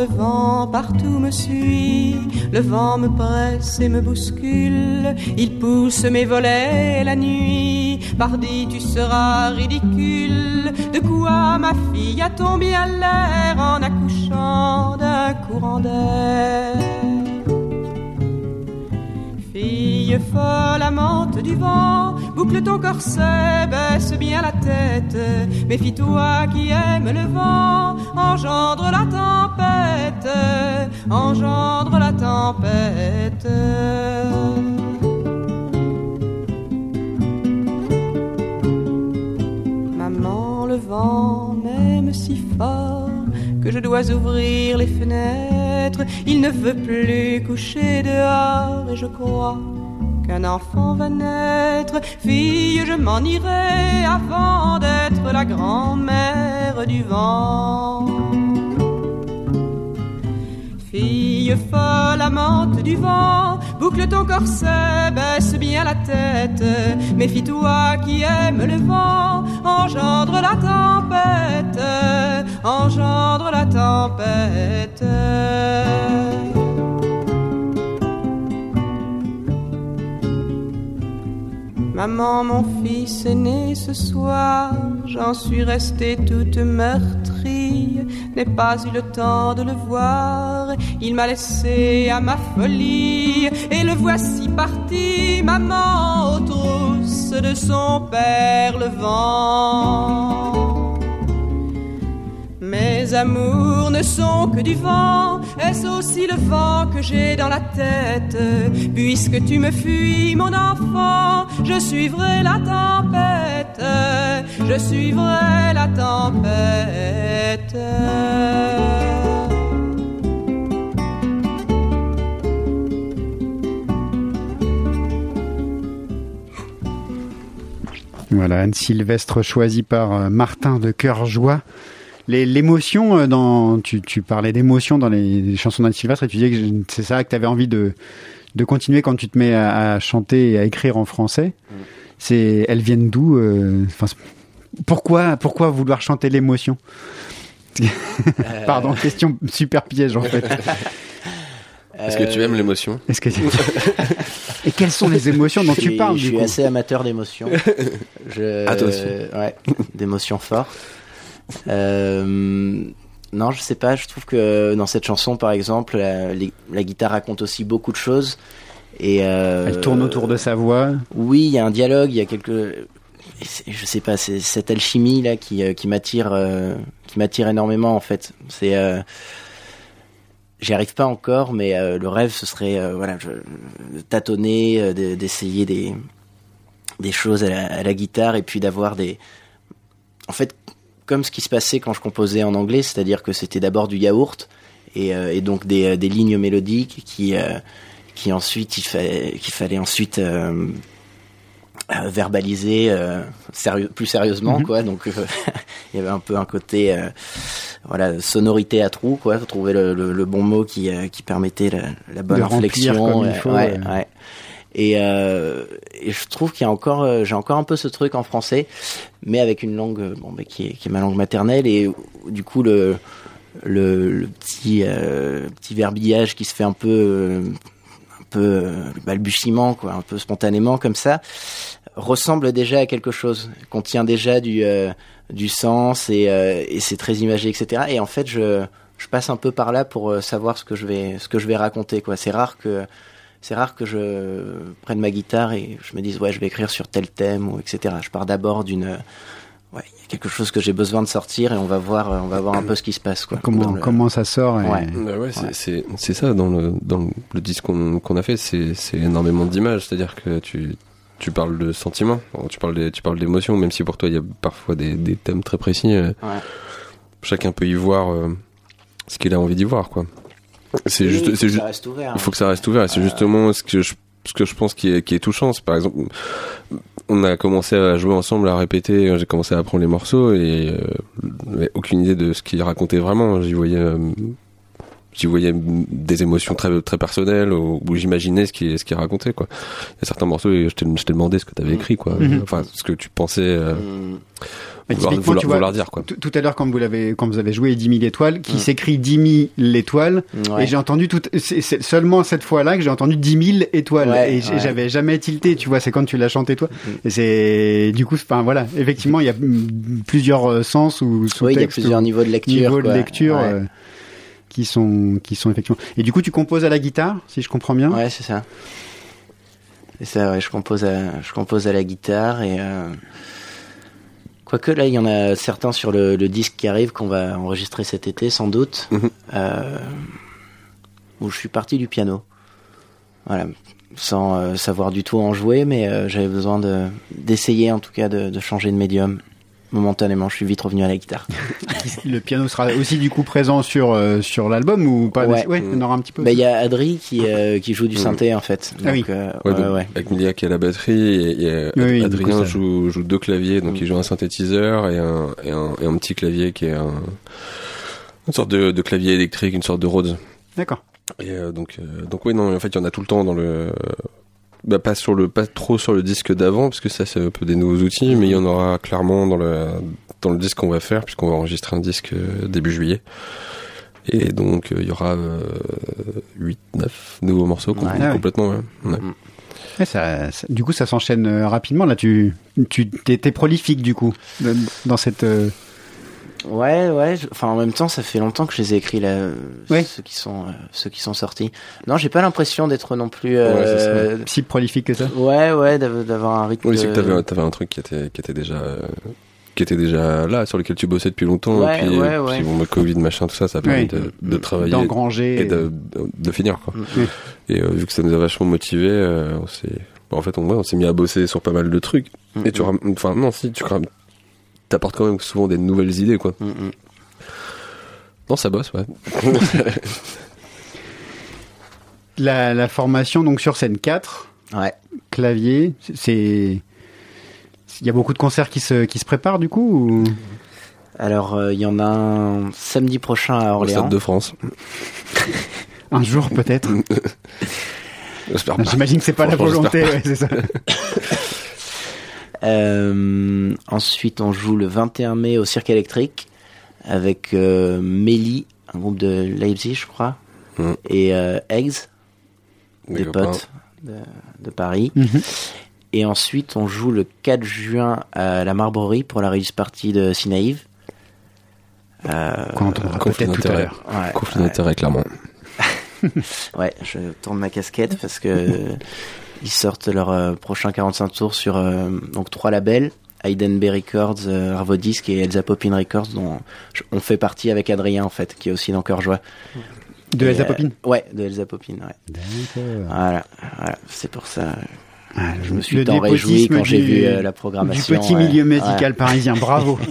Le vent partout me suit, le vent me presse et me bouscule, il pousse mes volets la nuit, pardi tu seras ridicule, de quoi ma fille a tombé à l'air en accouchant d'un courant d'air? Fille folle, amante du vent, boucle ton corset, baisse bien la tête. Méfie-toi qui aime le vent, engendre la tempête, engendre la tempête. Maman, le vent m'aime si fort que je dois ouvrir les fenêtres. Il ne veut plus coucher dehors et je crois qu'un enfant va naître. Fille, je m'en irai avant d'être la grand-mère du vent. Fille folle, amante du vent, boucle ton corset, baisse bien la tête. Méfie-toi qui aime le vent, engendre la tempête, engendre la tempête. Maman, mon fils est né ce soir, j'en suis restée toute meurtrie, n'ai pas eu le temps de le voir, il m'a laissé à ma folie, et le voici parti, maman, aux trousses de son père le vent. Mes amours ne sont que du vent, est-ce aussi le vent que j'ai dans la tête? Puisque tu me fuis, mon enfant, je suivrai la tempête, je suivrai la tempête. Voilà, Anne Sylvestre choisie par euh, Martin de Cœur Joie. L'émotion, euh, dans, tu, tu parlais d'émotion dans les, les chansons d'Anne Sylvestre et tu disais que c'est ça que tu avais envie de, de continuer quand tu te mets à, à chanter et à écrire en français. C'est, elles viennent d'où euh, pourquoi, pourquoi vouloir chanter l'émotion? Pardon, question super piège en fait. Est-ce que tu aimes l'émotion? Est-ce que et quelles sont les émotions dont tu parles Je du suis coup? assez amateur d'émotions. Je- Ah, toi aussi. Ouais, d'émotions fortes. Euh, non, je sais pas. Je trouve que dans cette chanson, par exemple, la, les- la guitare raconte aussi beaucoup de choses. Et euh, Elle tourne autour de sa voix. Oui, il y a un dialogue, il y a quelque. et c'est- Je sais pas, c'est cette alchimie là qui, euh, qui m'attire, euh, qui m'attire énormément en fait. C'est, euh, j'y arrive pas encore, mais le rêve ce serait, voilà, je, de tâtonner, de- d'essayer des des choses à la, à la guitare et puis d'avoir des, en fait, comme ce qui se passait quand je composais en anglais, c'est-à-dire que c'était d'abord du yaourt et, euh, et donc des, des lignes mélodiques qui euh, qui ensuite il fallait qu'il fallait ensuite euh, euh, verbaliser euh, sérieux, plus sérieusement Mhm. quoi donc euh, il y avait un peu un côté euh, voilà sonorité à trous quoi trouver le, le, le bon mot qui euh, qui permettait la, la bonne inflexion ouais, ouais. Et, euh, je trouve qu'il y a encore, euh, j'ai encore un peu ce truc en français, mais avec une langue, euh, bon, bah, qui, est, ma langue maternelle, et du coup le le, petit euh, petit verbillage qui se fait un peu euh, un peu balbutiement, quoi, un peu spontanément comme ça, ressemble déjà à quelque chose, contient déjà du euh, du sens et, euh, et c'est très imagé, etc. Et en fait, je je passe un peu par là pour savoir ce que je vais ce que je vais raconter, quoi. C'est rare que c'est rare que je prenne ma guitare et je me dise ouais je vais écrire sur tel thème ou etc. Je pars d'abord d'une ouais il y a quelque chose que j'ai besoin de sortir et on va voir on va voir un peu ce qui se passe quoi. Comment, Dans le- comment ça sort et- Ouais. Bah ouais, c'est- Ouais. c'est c'est ça dans le dans le disque qu'on qu'on a fait, c'est c'est énormément d'images, c'est-à-dire que tu tu parles de sentiments, tu parles des- tu parles d'émotions, même si pour toi il y a parfois des, des thèmes très précis. euh, Ouais. Chacun peut y voir euh, ce qu'il a envie d'y voir, quoi. C'est Oui, juste, il faut c'est que ju- ça reste ouvert. il faut que ça reste ouvert. Et c'est justement ce que je ce que je pense qui est qui est touchant. C'est par exemple, on a commencé à jouer ensemble, à répéter. J'ai commencé à apprendre les morceaux et euh, aucune idée de ce qu'il racontait vraiment. J'y voyais euh, j'y voyais des émotions très très personnelles où, où j'imaginais ce qui ce qu'il racontait quoi. Il y a certains morceaux et je t'ai je t'ai demandé ce que tu avais écrit quoi. Mhm. Enfin ce que tu pensais euh, Mm. Vouloir, vouloir, tu vois, vouloir dire quoi. Tout à l'heure, quand vous l'avez, quand vous avez joué 10 000 étoiles, qui Mm. s'écrit 10 000 étoiles, Ouais. et j'ai entendu tout, c'est seulement cette fois-là que j'ai entendu 10 000 étoiles, Ouais, et ouais. j'avais jamais tilté, tu vois, c'est quand tu l'as chanté toi, Mm. et c'est, du coup, enfin voilà, effectivement, il y a mm, plusieurs euh, sens ou sous-textes. Oui, il y a plusieurs niveaux de lecture. niveaux de lecture Ouais. euh, qui sont, qui sont effectivement. Et du coup, tu composes à la guitare, si je comprends bien? Ouais, c'est ça. C'est ça, ouais, je compose à, je compose à la guitare et euh, quoique là, il y en a certains sur le, le disque qui arrive qu'on va enregistrer cet été, sans doute, Mhm. euh, où je suis parti du piano. Voilà, sans euh, savoir du tout en jouer, mais euh, j'avais besoin de d'essayer en tout cas de, de changer de médium. Momentanément. Je suis vite revenu à la guitare. Le piano sera aussi du coup présent sur euh, sur l'album ou pas Ouais. Ouais, on aura un petit peu. Bah, il y a Adri qui, euh, qui joue du synthé en fait. Ah oui. Donc, euh, Ouais, ouais, donc, ouais. Avec Milia qui est à la batterie et, et, Oui, du Adrien coup, ça- joue, joue deux claviers, donc il joue un synthétiseur et un, et un, et un petit clavier qui est un, une sorte de, de clavier électrique, une sorte de Rhodes. D'accord. Et euh, donc, euh, donc oui, non, en fait, il y en a tout le temps dans le, bah, pas sur le, pas trop sur le disque d'avant, parce que ça, c'est un peu des nouveaux outils, mais il y en aura clairement dans le, dans le disque qu'on va faire, puisqu'on va enregistrer un disque euh, début juillet. Et donc, euh, il y aura euh, 8, 9 nouveaux morceaux com- Ouais. Ouais. complètement, ouais. Ouais. Ouais, ça, ça- du coup, ça s'enchaîne euh, rapidement. Là, tu tu t'es prolifique du coup dans cette. Euh, Ouais, ouais. je- Enfin, en même temps, ça fait longtemps que je les ai écrits là, Ouais. ceux qui sont, euh, ceux qui sont sortis. Non, j'ai pas l'impression d'être non plus. Ouais, Euh, si prolifique que ça. ouais, ouais, d'av- d'avoir un rythme. Oui, c'est que de- t'avais, t'avais un truc qui était, qui était déjà, euh, qui était déjà là, sur lequel tu bossais depuis longtemps. Ouais, et puis, ouais, ouais. puis bon, le Covid, machin, tout ça, ça a permis Ouais. de, de travailler D'engranger. et de, de, de finir, quoi. Et euh, vu que ça nous a vachement motivé, euh, on s'est, bon, en fait, on, ouais, on s'est mis à bosser sur pas mal de trucs. Mm, Et tu, enfin, non, si, tu t'apportes quand même souvent des nouvelles idées, quoi. mm, mm. Non, ça bosse, ouais. La, la formation donc sur scène 4, Ouais. clavier, c'est. Il y a beaucoup de concerts qui se, qui se préparent du coup ou... Alors, euh, il y en a un samedi prochain à Au Orléans. Stade de France. Un jour peut-être. J'imagine que c'est pas la volonté, ouais, c'est ça. Euh, ensuite, on joue le 21 mai au Cirque électrique avec euh, Mélie, un groupe de Leipzig, je crois, Mm. et euh, Eggs, Des potes de, de Paris. Mhm. Et ensuite, on joue le 4 juin à la Marbrerie pour la release party de Sinaïve. Euh, Qu'on entendra conflit peut-être tout à d'intérêt. l'heure. ouais, Conflit ouais. d'intérêt, clairement. Ouais, je tourne ma casquette parce que ils sortent leur euh, prochain 45 tours sur euh, donc trois labels Hayden Bay Records, euh, Arvodisc et Elsa Popin Records dont on fait partie avec Adrien en fait qui est aussi dans Cœur Joie. De Et, Elsa euh, Popin Ouais, de Elsa Popin, ouais. D'accord. Voilà, voilà, c'est pour ça. Ah, Je me suis tant réjoui quand j'ai du- vu euh, la Du programmation. petit ouais. milieu musical parisien, bravo.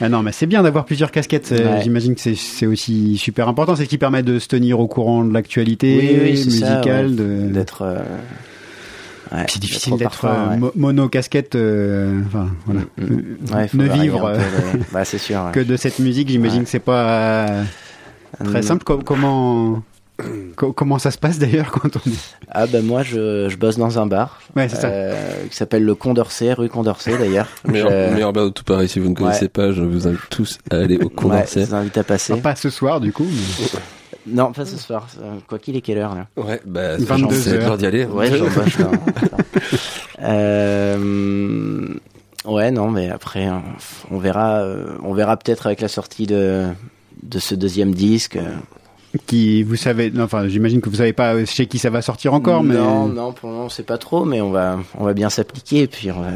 ah non, mais c'est bien d'avoir plusieurs casquettes. euh, Ouais. J'imagine que c'est- aussi super important. C'est ce qui permet de se tenir au courant de l'actualité Oui, oui, musicale. ouais. D'être. euh, ouais, C'est difficile d'être parfum, euh, ouais. mo- mono-casquette, euh, enfin, voilà. Ouais, faut ne vivre euh, Bah, sûr. que de cette musique, j'imagine que c'est pas euh, très Mm. simple. Com- comment, co- comment ça se passe d'ailleurs quand on est... Ah bah moi je, je bosse dans un bar Ouais, ça. euh, qui s'appelle le Condorcet, rue Condorcet d'ailleurs. Meilleur, Je- meilleur bar de tout Paris, si vous ne connaissez Ouais. pas, je vous invite tous à aller au Ouais, Condorcet. je vous invite à passer. Enfin, pas ce soir, du coup. mais- Non, pas ce soir. euh, Quoi qu'il est quelle heure là Ouais, bah, c'est 22 genre, c'est heures. l'heure d'y aller. Ouais, j'en bosse là. euh, ouais, non, mais après on, verra, on verra peut-être avec la sortie de de ce deuxième disque. Euh, Qui, vous savez, enfin, j'imagine que vous savez pas chez qui ça va sortir encore, mais Non, non, pour le moment on sait pas trop, mais on va, on va bien s'appliquer et puis on va,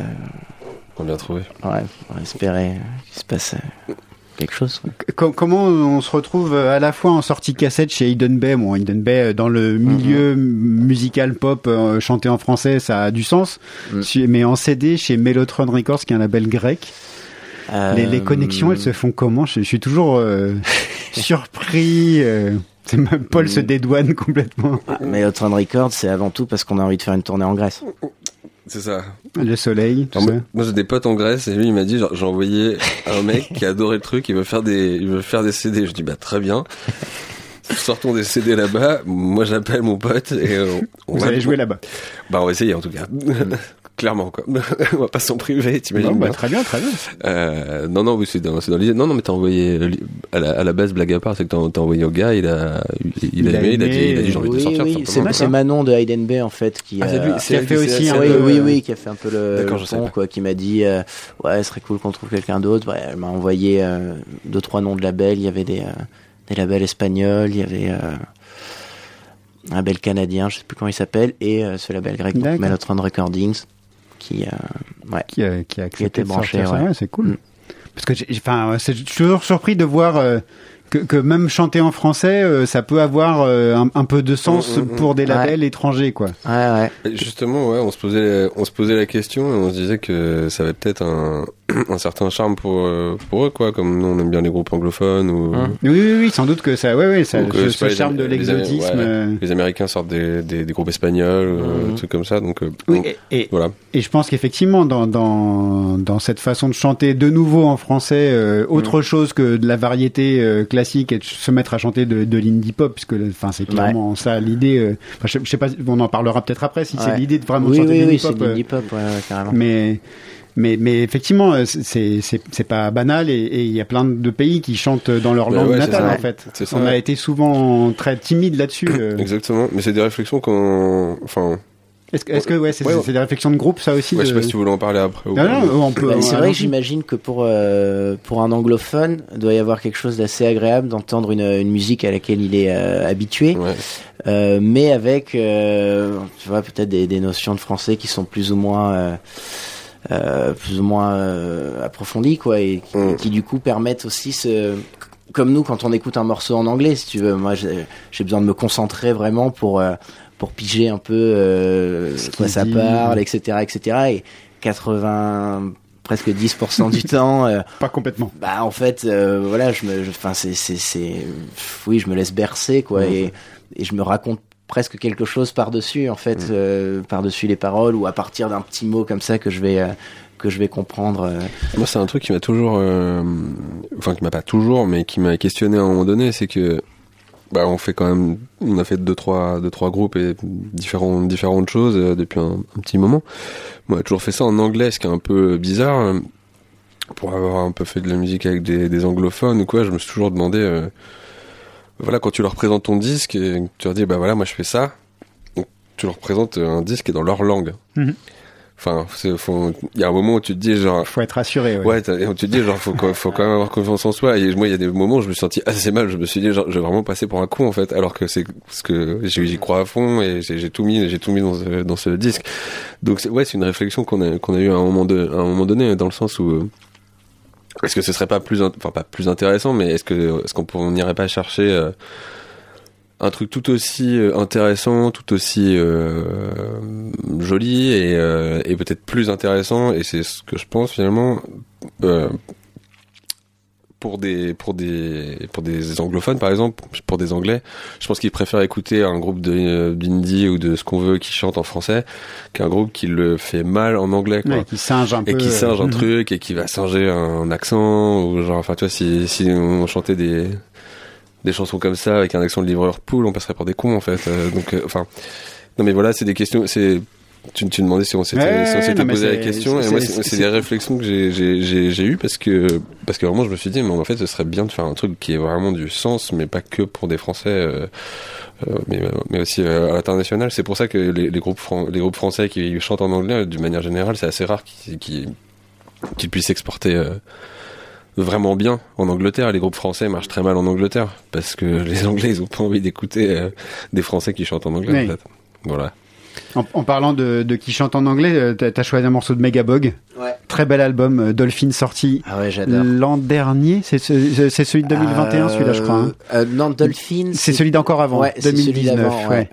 On vient trouver. ouais, on va espérer qu'il se passe euh, quelque chose. comment on se retrouve à la fois en sortie cassette chez Hidden Bay, bon, Hidden Bay euh, dans le milieu musical pop euh, chanté en français, ça a du sens, Mm. Mais en CD chez Mellotron Records, qui est un label grec, les, les Euh, connexions, elles se font comment? Je, je suis toujours euh, surpris. C'est même Paul Mm. se dédouane complètement. Mais Outrun Records, c'est avant tout parce qu'on a envie de faire une tournée en Grèce. C'est ça. Le soleil, tout Alors, ça. moi, j'ai des potes en Grèce et lui il m'a dit genre, j'ai envoyé un mec qui adorait le truc, il veut faire des il veut faire des CD. Je dis bah très bien. Sortons des CD là-bas. Moi j'appelle mon pote et euh, on Vous va allez jouer là-bas. Bah on va essayer en tout cas. Clairement quoi. on va pas s'en priver, t'imagines Non, bah, bien. très bien, très bien. Euh, non non c'est dans, dans l'idée. Non non mais t'as envoyé euh, à la, à la base blague à part c'est que t'as, envoyé au gars il a il, il Il a aimé, il a dit il a dit j'ai envie de oui, sortir. oui, c'est, Manon de Hayden Bay en fait qui, Ah, a- lui, qui a fait aussi oui, peu, euh, oui, oui, qui a fait un peu le, D'accord, le je sais pont, quoi, qui m'a dit, euh, ouais, ce serait cool qu'on trouve quelqu'un d'autre. Ouais, elle m'a envoyé euh, deux, trois noms de labels. Il y avait des, euh, des labels espagnols, il y avait euh, un label canadien, je sais plus comment il s'appelle, et euh, ce label grec, donc D'accord. Mellotron Recordings, qui, euh, ouais, qui a, qui a accepté était de branché, ouais. C'est cool. Mm. Parce que j'ai- j'ai- enfin, c'est- je suis toujours surpris de voir euh, que, que même chanter en français, euh, ça peut avoir euh, un, un peu de sens Mm, mm, mm. pour des Ouais. labels étrangers, quoi. ouais, ouais. Et Justement, ouais, on se posait, on se posait la question et on se disait que ça avait peut-être un, un certain charme pour, euh, pour eux, quoi. Comme nous, on aime bien les groupes anglophones ou. Oui, oui, oui, sans doute que ça, ouais, ouais, ça, Donc, ce, les- charme de les- l'exotisme. ouais, euh, Les Américains sortent des, des, des groupes espagnols, euh, Mhm. des trucs comme ça. Donc, euh, Oui, bon, et, voilà. et je pense qu'effectivement, dans, dans, dans cette façon de chanter de nouveau en français, euh, autre Mm. chose que de la variété euh, classique et de se mettre à chanter de, de l'indie pop, puisque enfin, c'est clairement ça l'idée. euh, enfin, je, je sais pas, on en parlera peut-être après si c'est l'idée de vraiment oui, chanter oui, de oui, l'indie c'est pop. euh, pop, ouais, ouais, carrément. mais mais mais effectivement euh, c'est pas banal et il y a plein de pays qui chantent dans leur Bah langue ouais, natale ça. en fait on a été souvent très timide là-dessus euh. Exactement. Mais c'est des réflexions qu'on. Enfin, est-ce que est-ce que ouais c'est Ouais, ouais. c'est des réflexions de groupe ça aussi ouais, je sais de- pas si vous voulez en parler après. ou non, pas. non, on peut Bah, c'est vrai que j'imagine que pour euh, pour un anglophone, il doit y avoir quelque chose d'assez agréable d'entendre une, une musique à laquelle il est euh, habitué, Ouais. euh, mais avec euh, tu vois peut-être des, des notions de français qui sont plus ou moins plus ou moins euh, approfondies quoi et qui, Mm. qui, du coup permettent aussi ce comme nous quand on écoute un morceau en anglais si tu veux moi j'ai j'ai besoin de me concentrer vraiment pour euh, pour piger un peu euh, Ce de quoi ça dit. parle etc etc et 80 presque 10% du temps euh, pas complètement bah en fait euh, voilà je me je- enfin c'est c'est c'est oui je me laisse bercer quoi Mhm. et et je me raconte presque quelque chose par dessus en fait Mhm. par dessus les paroles ou à partir d'un petit mot comme ça que je vais euh, que je vais comprendre euh. Moi, c'est un truc qui m'a toujours, euh, enfin qui m'a pas toujours, mais qui m'a questionné à un moment donné, c'est que bah on fait quand même, on a fait deux trois deux trois groupes et différentes différentes choses euh, depuis un, un petit moment. Moi, j'ai toujours fait ça en anglais, ce qui est un peu bizarre. euh, Pour avoir un peu fait de la musique avec des, des anglophones ou quoi, je me suis toujours demandé, euh, voilà, quand tu leur présentes ton disque, et tu leur dis, bah voilà, moi je fais ça, tu leur présentes un disque qui est dans leur langue. Mhm. Enfin, il y a un moment où tu te dis genre, faut être rassuré ouais. Ouais, tu te dis genre faut, quand- faut quand même avoir confiance en soi. Et moi, il y a des moments où je me suis senti assez mal. Je me suis dit genre je vais vraiment passer pour un con en fait, alors que c'est parce que j'y crois à fond et j'ai tout mis, j'ai tout mis dans ce, dans ce disque. Donc ouais, c'est une réflexion qu'on a qu'on a eu à un moment de, à un moment donné dans le sens où euh, est-ce que ce serait pas plus, enfin pas plus intéressant, mais est-ce que est-ce qu'on n'irait pas chercher euh, un truc tout aussi euh, intéressant, tout aussi euh, joli et, euh, et peut-être plus intéressant. Et c'est ce que je pense finalement euh, pour des pour des pour des anglophones par exemple, pour des anglais. Je pense qu'ils préfèrent écouter un groupe de euh, d'indie ou de ce qu'on veut qui chante en français qu'un groupe qui le fait mal en anglais. Quoi Ouais, qui singe un peu et qui singe un euh, truc et qui va singer un accent ou genre enfin tu vois si si on chantait des des chansons comme ça avec un accent de livreur poule on passerait pour des cons en fait Euh, donc euh, enfin non mais voilà c'est des questions c'est tu, tu demandais si on s'était Ouais, si posé la question et moi c'est- des réflexions que j'ai j'ai j'ai j'ai eu parce que parce que vraiment je me suis dit mais en fait ce serait bien de faire un truc qui ait vraiment du sens mais pas que pour des français euh, euh, mais mais aussi euh, à l'international c'est pour ça que les, les groupes fran- les groupes français qui chantent en anglais d'une manière générale c'est assez rare qu'ils qu'ils qu'ils puissent exporter euh, vraiment bien en Angleterre. Les groupes français marchent très mal en Angleterre parce que les Anglais ils ont pas envie d'écouter euh, des Français qui chantent en anglais. Oui. En fait. Voilà. En, en parlant de, de qui chante en anglais, euh, t'as as choisi un morceau de Megabog. Ouais. Très bel album, euh, Dolphin sorti ah ouais l'an dernier. C'est ce- c'est celui de 2021, celui-là, je crois. hein. Euh, non Dolphin C'est celui d'encore avant, ouais, c'est celui 2019. d'avant, ouais.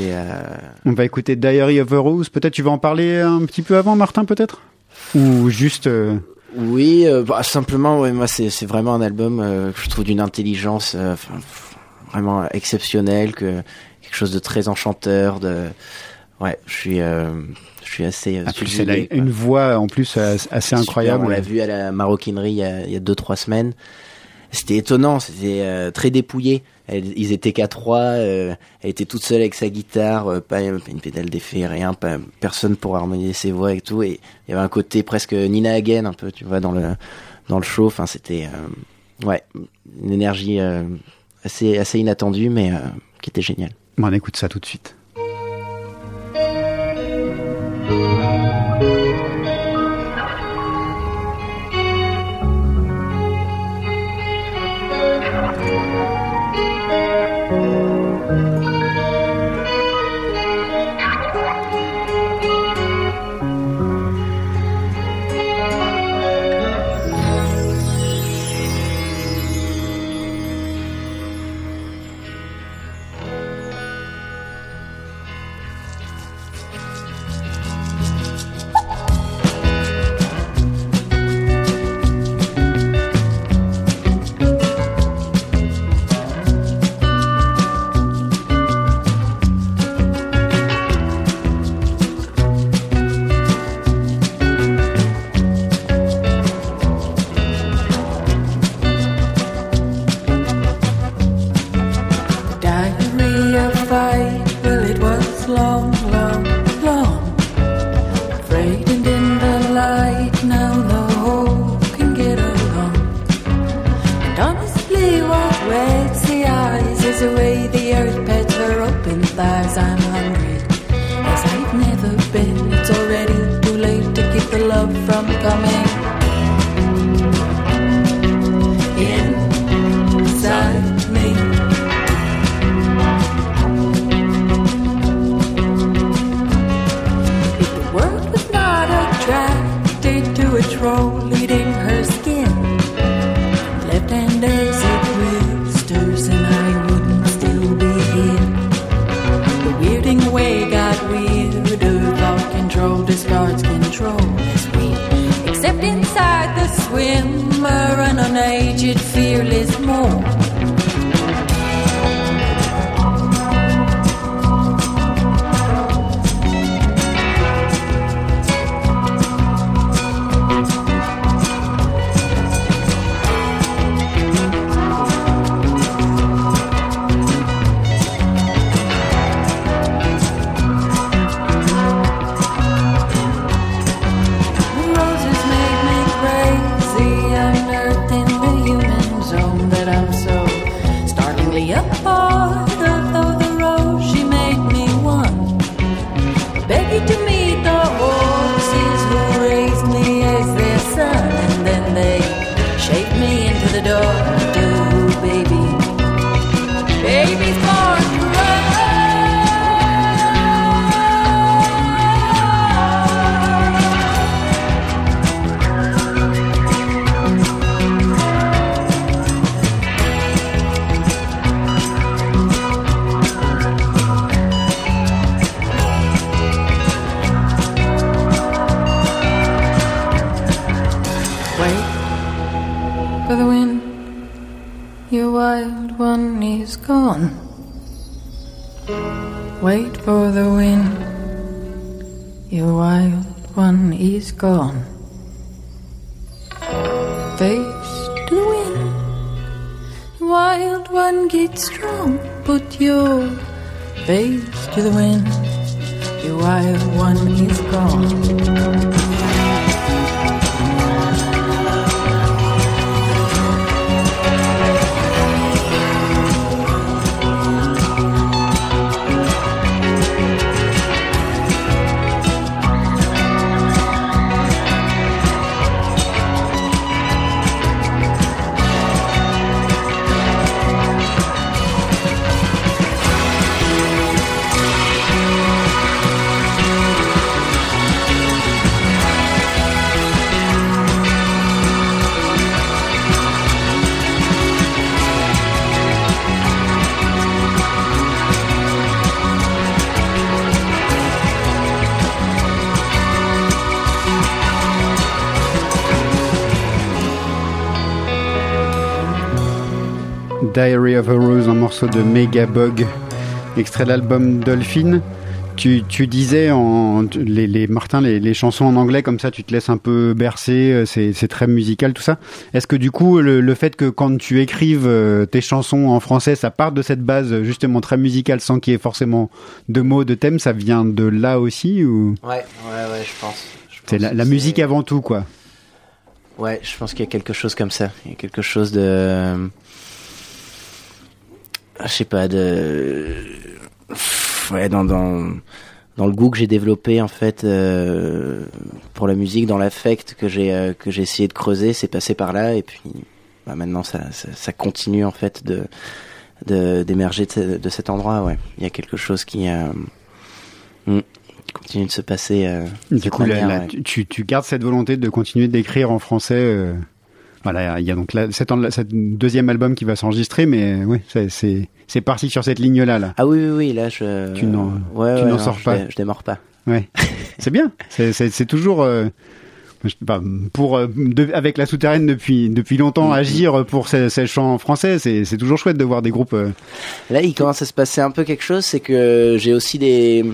euh, On va écouter Diary of a Rose. Peut-être tu vas en parler un petit peu avant, Martin, peut-être? Ou juste. euh, Oui, euh, bah, simplement, ouais, moi, c'est vraiment un album euh, que je trouve d'une intelligence euh, vraiment exceptionnelle, que quelque chose de très enchanteur. De, ouais, je suis, euh, je suis assez. euh, ah, la- quoi. une voix en plus euh, assez Super, incroyable. on l'a vu à la maroquinerie il y a, il y a deux trois semaines. C'était étonnant, c'était très dépouillé. Elle- ils étaient qu'à trois. euh, elle était toute seule avec sa guitare, euh, pas, une pédale d'effet, rien, pas personne pour harmoniser ses voix et tout. Et il y avait un côté presque Nina Hagen un peu, tu vois, dans le dans le show. Enfin, c'était euh, ouais une énergie assez assez inattendue, mais qui était géniale. Bon, on écoute ça tout de suite. an unaided, fearless moor. Diary of a Rose, un morceau de Megabug, extrait de l'album Dolphin. Tu, tu disais en les, les Martin les, les chansons en anglais comme ça tu te laisses un peu bercer euh, c'est très musical tout ça est-ce que du coup le, le fait que quand tu écrives euh, tes chansons en français ça part de cette base justement très musicale sans qu'il y ait forcément de mots de thèmes ça vient de là aussi ou? Ouais, ouais, ouais, je pense. C'est la musique avant tout quoi Ouais, je pense qu'il y a quelque chose comme ça. Il y a quelque chose de. Je sais pas, de. Ouais, dans, dans, dans le goût que j'ai développé, en fait, euh, pour la musique, dans l'affect que j'ai euh, que j'ai essayé de creuser, c'est passé par là, et puis bah, maintenant ça, ça, ça continue, en fait, de d'émerger de, ce- de cet endroit, ouais. Il y a quelque chose qui. euh, hmm, continue de se passer. euh, Du coup, ouais. tu- tu, tu gardes cette volonté de continuer d'écrire en français. euh, voilà, il y a donc là, cet, deuxième album qui va s'enregistrer, mais oui, c'est- parti sur cette ligne-là. Là. Ah oui, oui, oui, là, je. Tu n'en- ouais, tu ouais, n'en sors je pas. Je démarre pas. Ouais, c'est bien. C'est- toujours. euh, pour euh, de- avec la souterraine depuis depuis longtemps Mm-hmm. agir pour ces, ces chants français c'est c'est toujours chouette de voir des groupes euh, Là, il commence à se passer un peu quelque chose, c'est que j'ai aussi des.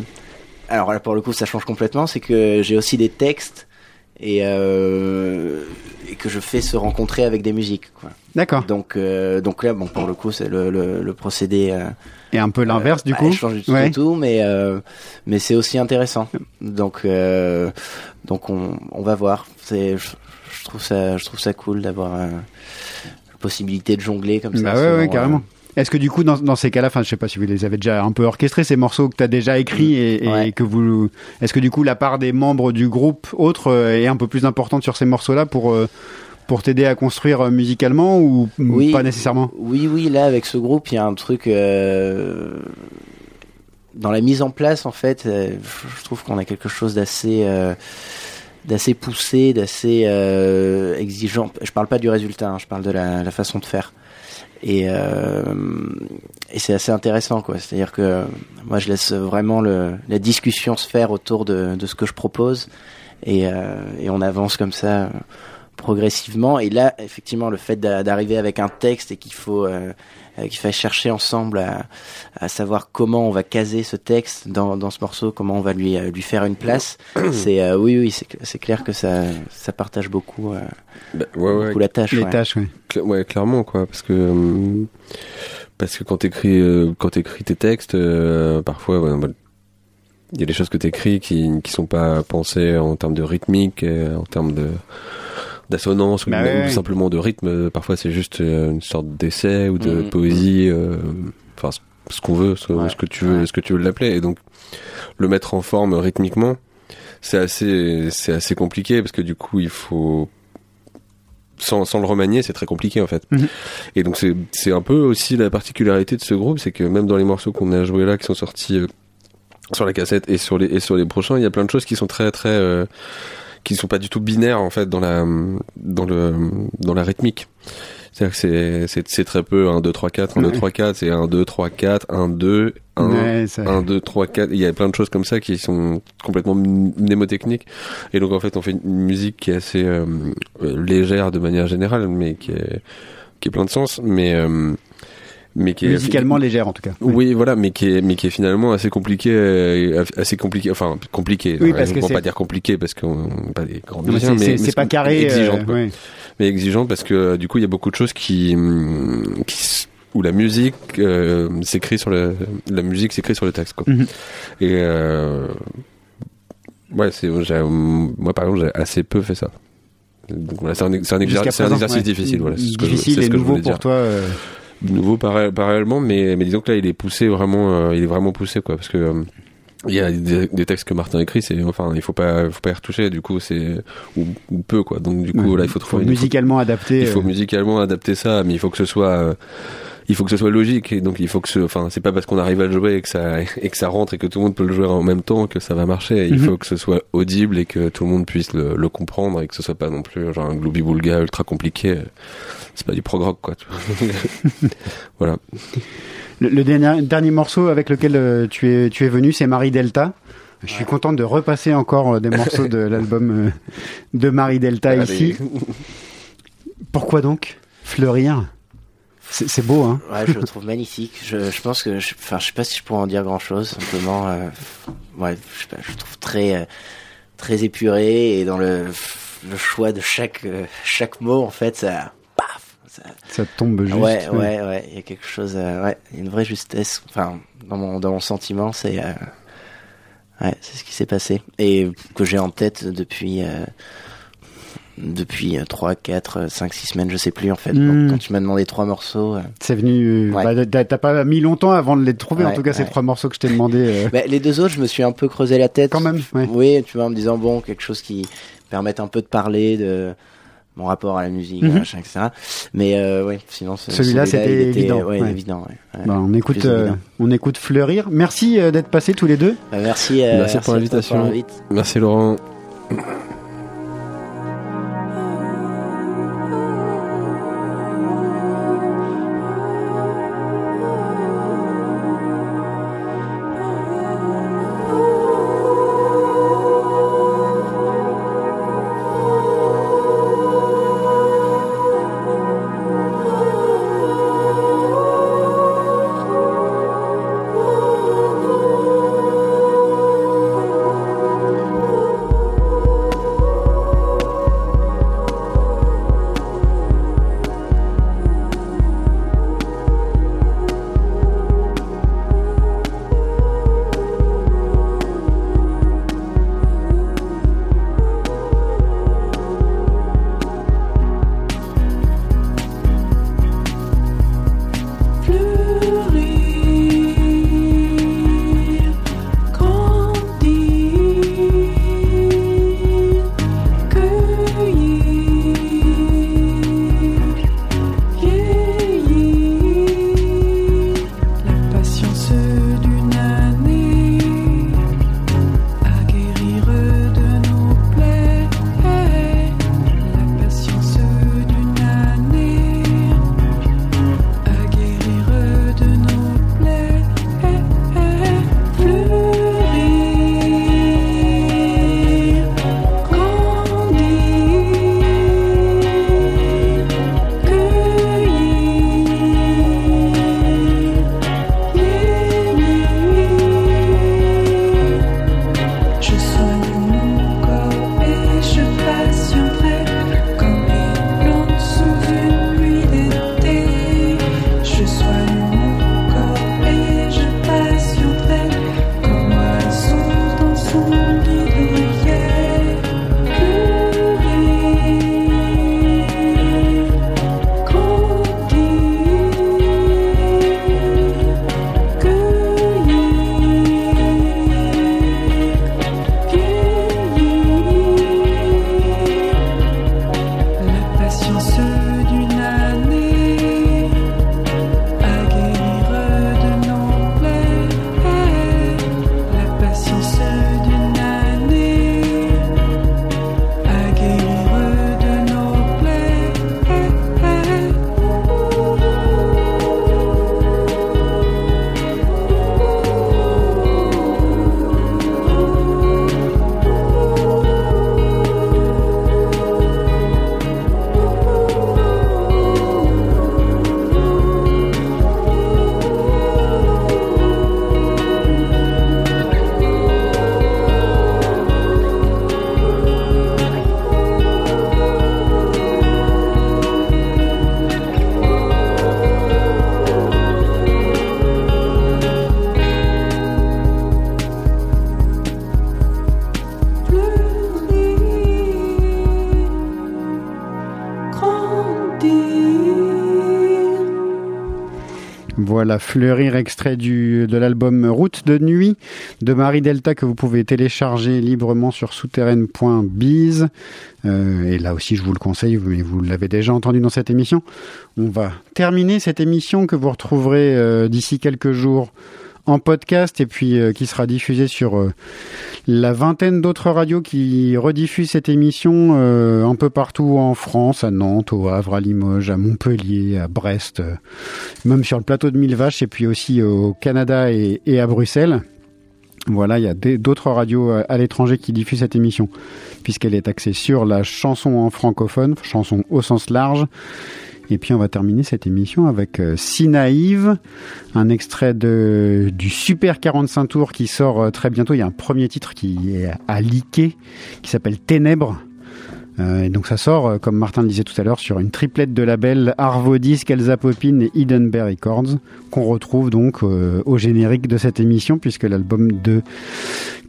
Alors là, pour le coup, ça change complètement, c'est que j'ai aussi des textes et, euh, et que je fais se rencontrer avec des musiques. Quoi. d'accord Donc, euh, donc là, bon, pour le coup, c'est le, le, le procédé. euh, et un peu l'inverse du bah, coup change du tout Ouais. tout, mais euh, mais c'est aussi intéressant. Donc euh, donc on, on va voir. C'est je, je trouve ça je trouve ça cool d'avoir. euh, possibilité de jongler comme ça. Bah ouais, selon, ouais, euh, carrément. Est-ce que du coup, dans, dans ces cas-là, enfin, je sais pas si vous les avez déjà un peu orchestrés, ces morceaux que tu as déjà écrits et, et Ouais. que vous, est-ce que du coup, la part des membres du groupe autres euh, est un peu plus importante sur ces morceaux-là pour, euh, pour t'aider à construire euh, musicalement ou Oui. pas nécessairement? Oui, oui, là, avec ce groupe, il y a un truc. euh, dans la mise en place, en fait, euh, je trouve qu'on a quelque chose d'assez. euh, d'assez poussé, d'assez exigeant. Je parle pas du résultat, hein, je parle de la, la façon de faire. Et, euh, et c'est assez intéressant, quoi. C'est-à-dire que moi, je laisse vraiment le, la discussion se faire autour de, de ce que je propose, et, euh, et on avance comme ça progressivement. Et là, effectivement, le fait d'a- d'arriver avec un texte et qu'il faut euh, euh, qu'il faille chercher ensemble à, à savoir comment on va caser ce texte dans, dans ce morceau, comment on va lui euh, lui faire une place. c'est euh, oui, oui, c'est cl- c'est clair que ça ça partage beaucoup, euh, Bah, ouais, ouais, beaucoup la tâche. Les ouais. tâches, ouais. Cla- ouais, clairement, quoi, parce que euh, parce que quand t'écris euh, quand t'écris tes textes, euh, parfois, ouais, bah, il y a des choses que t'écris qui qui sont pas pensées en termes de rythmique, en termes de d'assonance ou, Bah même ouais, simplement de rythme. Parfois, c'est juste euh, une sorte d'essai ou de Mhm. poésie, euh, enfin ce, ce qu'on veut, ce, Ouais. ce que tu veux, Ouais. ce que tu veux l'appeler. Et donc le mettre en forme rythmiquement, c'est assez c'est assez compliqué parce que du coup, il faut sans, sans le remanier, c'est très compliqué en fait. Mhm. Et donc c'est c'est un peu aussi la particularité de ce groupe, c'est que même dans les morceaux qu'on a joués là, qui sont sortis euh, sur la cassette et sur les et sur les prochains, il y a plein de choses qui sont très très euh, qui sont pas du tout binaires en fait dans la dans le dans la rythmique. C'est-à-dire que c'est c'est c'est très peu 1 2 3 4 1 2 Ouais. 3 4, c'est 1 2 3 4 1 2 1 Ouais, ça- 1 2 3 4, il y a plein de choses comme ça qui sont complètement mnémotechniques. Et donc en fait on fait une musique qui est assez euh, euh, légère de manière générale mais qui est qui est plein de sens. Mais euh, mais qui est Musicalement légère, en tout cas. oui, voilà, mais qui est, mais qui est finalement assez compliqué, euh, assez compliqué, enfin compliqué. Oui, parce on que va c'est- pas dire compliqué parce qu'on n'est pas des grands musiciens, c'est- mais, c'est pas carré. euh, ouais. mais exigeante parce que euh, du coup il y a beaucoup de choses qui, hum, qui où la musique euh, s'écrit sur le, la musique s'écrit sur le texte, quoi. Mhm. Et euh, ouais, c'est, moi par exemple j'ai assez peu fait ça. Donc voilà, c'est un, exer- exercice ouais. difficile, voilà. c'est ce que je- Difficile ce et que nouveau pour dire toi. euh, nouveau parallè- parallèlement mais mais disons que là il est poussé vraiment euh, il est vraiment poussé quoi parce que euh, il y a des, des textes que Martin écrit c'est enfin il faut pas faut pas y retoucher du coup c'est ou, ou peu quoi donc du coup ouais. là il faut trouver une- musicalement adapté. il faut euh, musicalement adapter ça mais il faut que ce soit il faut que ce soit logique et donc il faut que ce enfin c'est pas parce qu'on arrive à le jouer et que ça et que ça rentre et que tout le monde peut le jouer en même temps que ça va marcher il Mhm. faut que ce soit audible et que tout le monde puisse le, le comprendre et que ce soit pas non plus genre un gloubi-boulga ultra compliqué c'est pas du prog rock quoi voilà Le, le dernier, dernier morceau avec lequel euh, tu es tu es venu, c'est Marie Delta. Je suis content de repasser encore euh, des morceaux de l'album euh, de Marie Delta Allez. ici. Pourquoi donc fleurir? C'est beau, hein Ouais, je le trouve magnifique. Je, je pense que, je, enfin, je sais pas si je pourrais en dire grand chose. Simplement, euh, ouais, je sais pas, je le trouve très, euh, très épuré et dans le, le choix de chaque, euh, chaque mot, en fait, ça, paf, ça, Ça tombe juste. ouais, ouais, ouais, il y a quelque chose, euh, ouais, il y a une vraie justesse. Enfin, dans mon, dans mon sentiment, c'est, euh, ouais, c'est ce qui s'est passé et que j'ai en tête depuis. Depuis 3, 4, 5, 6 semaines, je sais plus en fait. Mm. Donc, quand tu m'as demandé trois morceaux, euh, C'est venu. euh, Ouais. bah, t'as pas mis longtemps avant de les trouver. en tout cas, ces trois morceaux que je t'ai demandé. euh, Bah, les deux autres, je me suis un peu creusé la tête. Quand même, ouais. Oui, tu vois, en me disant, bon, quelque chose qui permette un peu de parler de mon rapport à la musique, Mhm. machin, etc. Mais euh, oui, sinon, ce- Celui-là, il c'était était, évident, Ouais, ouais. évident, ouais. Ouais. bah, on écoute, euh, on écoute fleurir. Merci euh, d'être passés tous les deux. Bah, merci, euh, Merci pour l'invitation. merci Laurent Voilà, Fleurir, extrait de l'album Route de nuit de Marie Delta que vous pouvez télécharger librement sur souterraine.biz. Euh, et là aussi, je vous le conseille, mais vous l'avez déjà entendu dans cette émission. On va terminer cette émission que vous retrouverez euh, d'ici quelques jours en podcast et puis euh, qui sera diffusée sur euh, la vingtaine d'autres radios qui rediffusent cette émission euh, un peu partout en France, à Nantes, au Havre, à Limoges, à Montpellier, à Brest, même sur le plateau de Mille Vaches et puis aussi au Canada et, et à Bruxelles. Voilà, il y a d'autres radios à l'étranger qui diffusent cette émission, puisqu'elle est axée sur la chanson en francophone, chanson au sens large. Et puis on va terminer cette émission avec euh, Si Naïve, un extrait de, du Super 45 tours qui sort euh, très bientôt. Il y a un premier titre qui est à liquer, qui s'appelle Ténèbres. Euh, et donc ça sort, comme Martin le disait tout à l'heure, sur une triplette de labels Arvo Disc, Elsa Popin et Edenberg Records, qu'on retrouve donc au générique de cette émission, puisque l'album de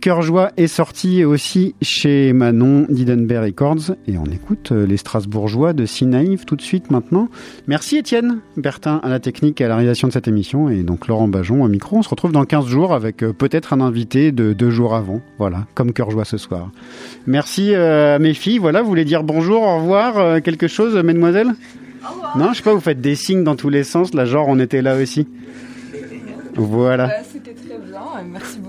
Cœur Joie est sorti aussi chez Manon d'Edenberg Records. Et on écoute euh, les Strasbourgeois de Si Naïve tout de suite maintenant. Merci Étienne Bertin à la technique et à la réalisation de cette émission, et donc Laurent Bajon au micro. On se retrouve dans 15 jours avec euh, peut-être un invité de deux jours avant, voilà, comme Cœur Joie ce soir. Merci euh, à mes filles. Voilà, vous voulez dire bonjour, au revoir, quelque chose, mesdemoiselles? Non, je sais pas, vous faites des signes dans tous les sens, là, genre on était là aussi. Voilà. Bah, C'était très bien, merci beaucoup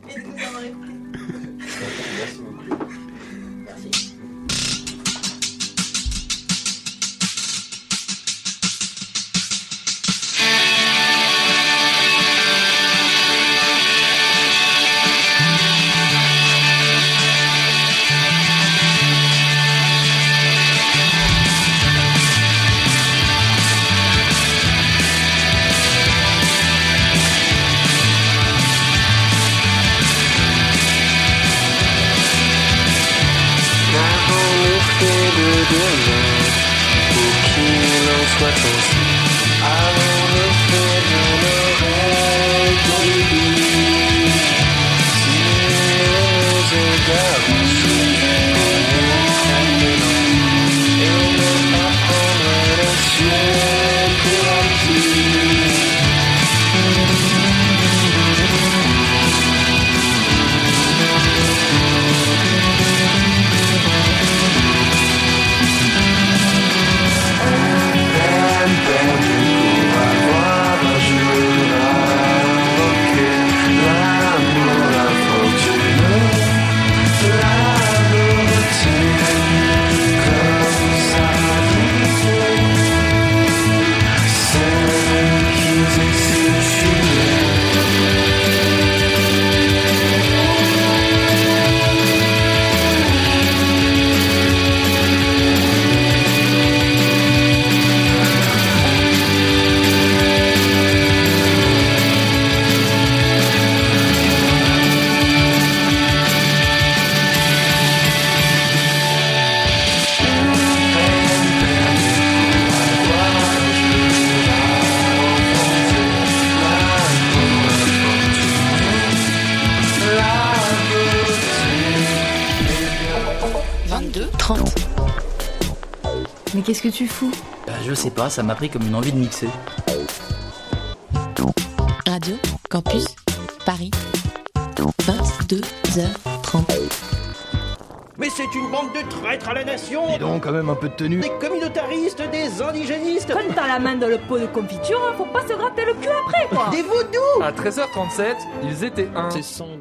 qu'il Mais qu'est-ce que tu fous Bah, je sais pas, ça m'a pris comme une envie de mixer. Radio Campus Paris. 22h30. Mais c'est une bande de traîtres à la nation Dis donc, quand même un peu de tenue. Des communautaristes, des indigénistes Quand t'as la main dans le pot de confiture, hein, faut pas se gratter le cul après, quoi Des vaudous À 13h37, ils étaient un. C'est son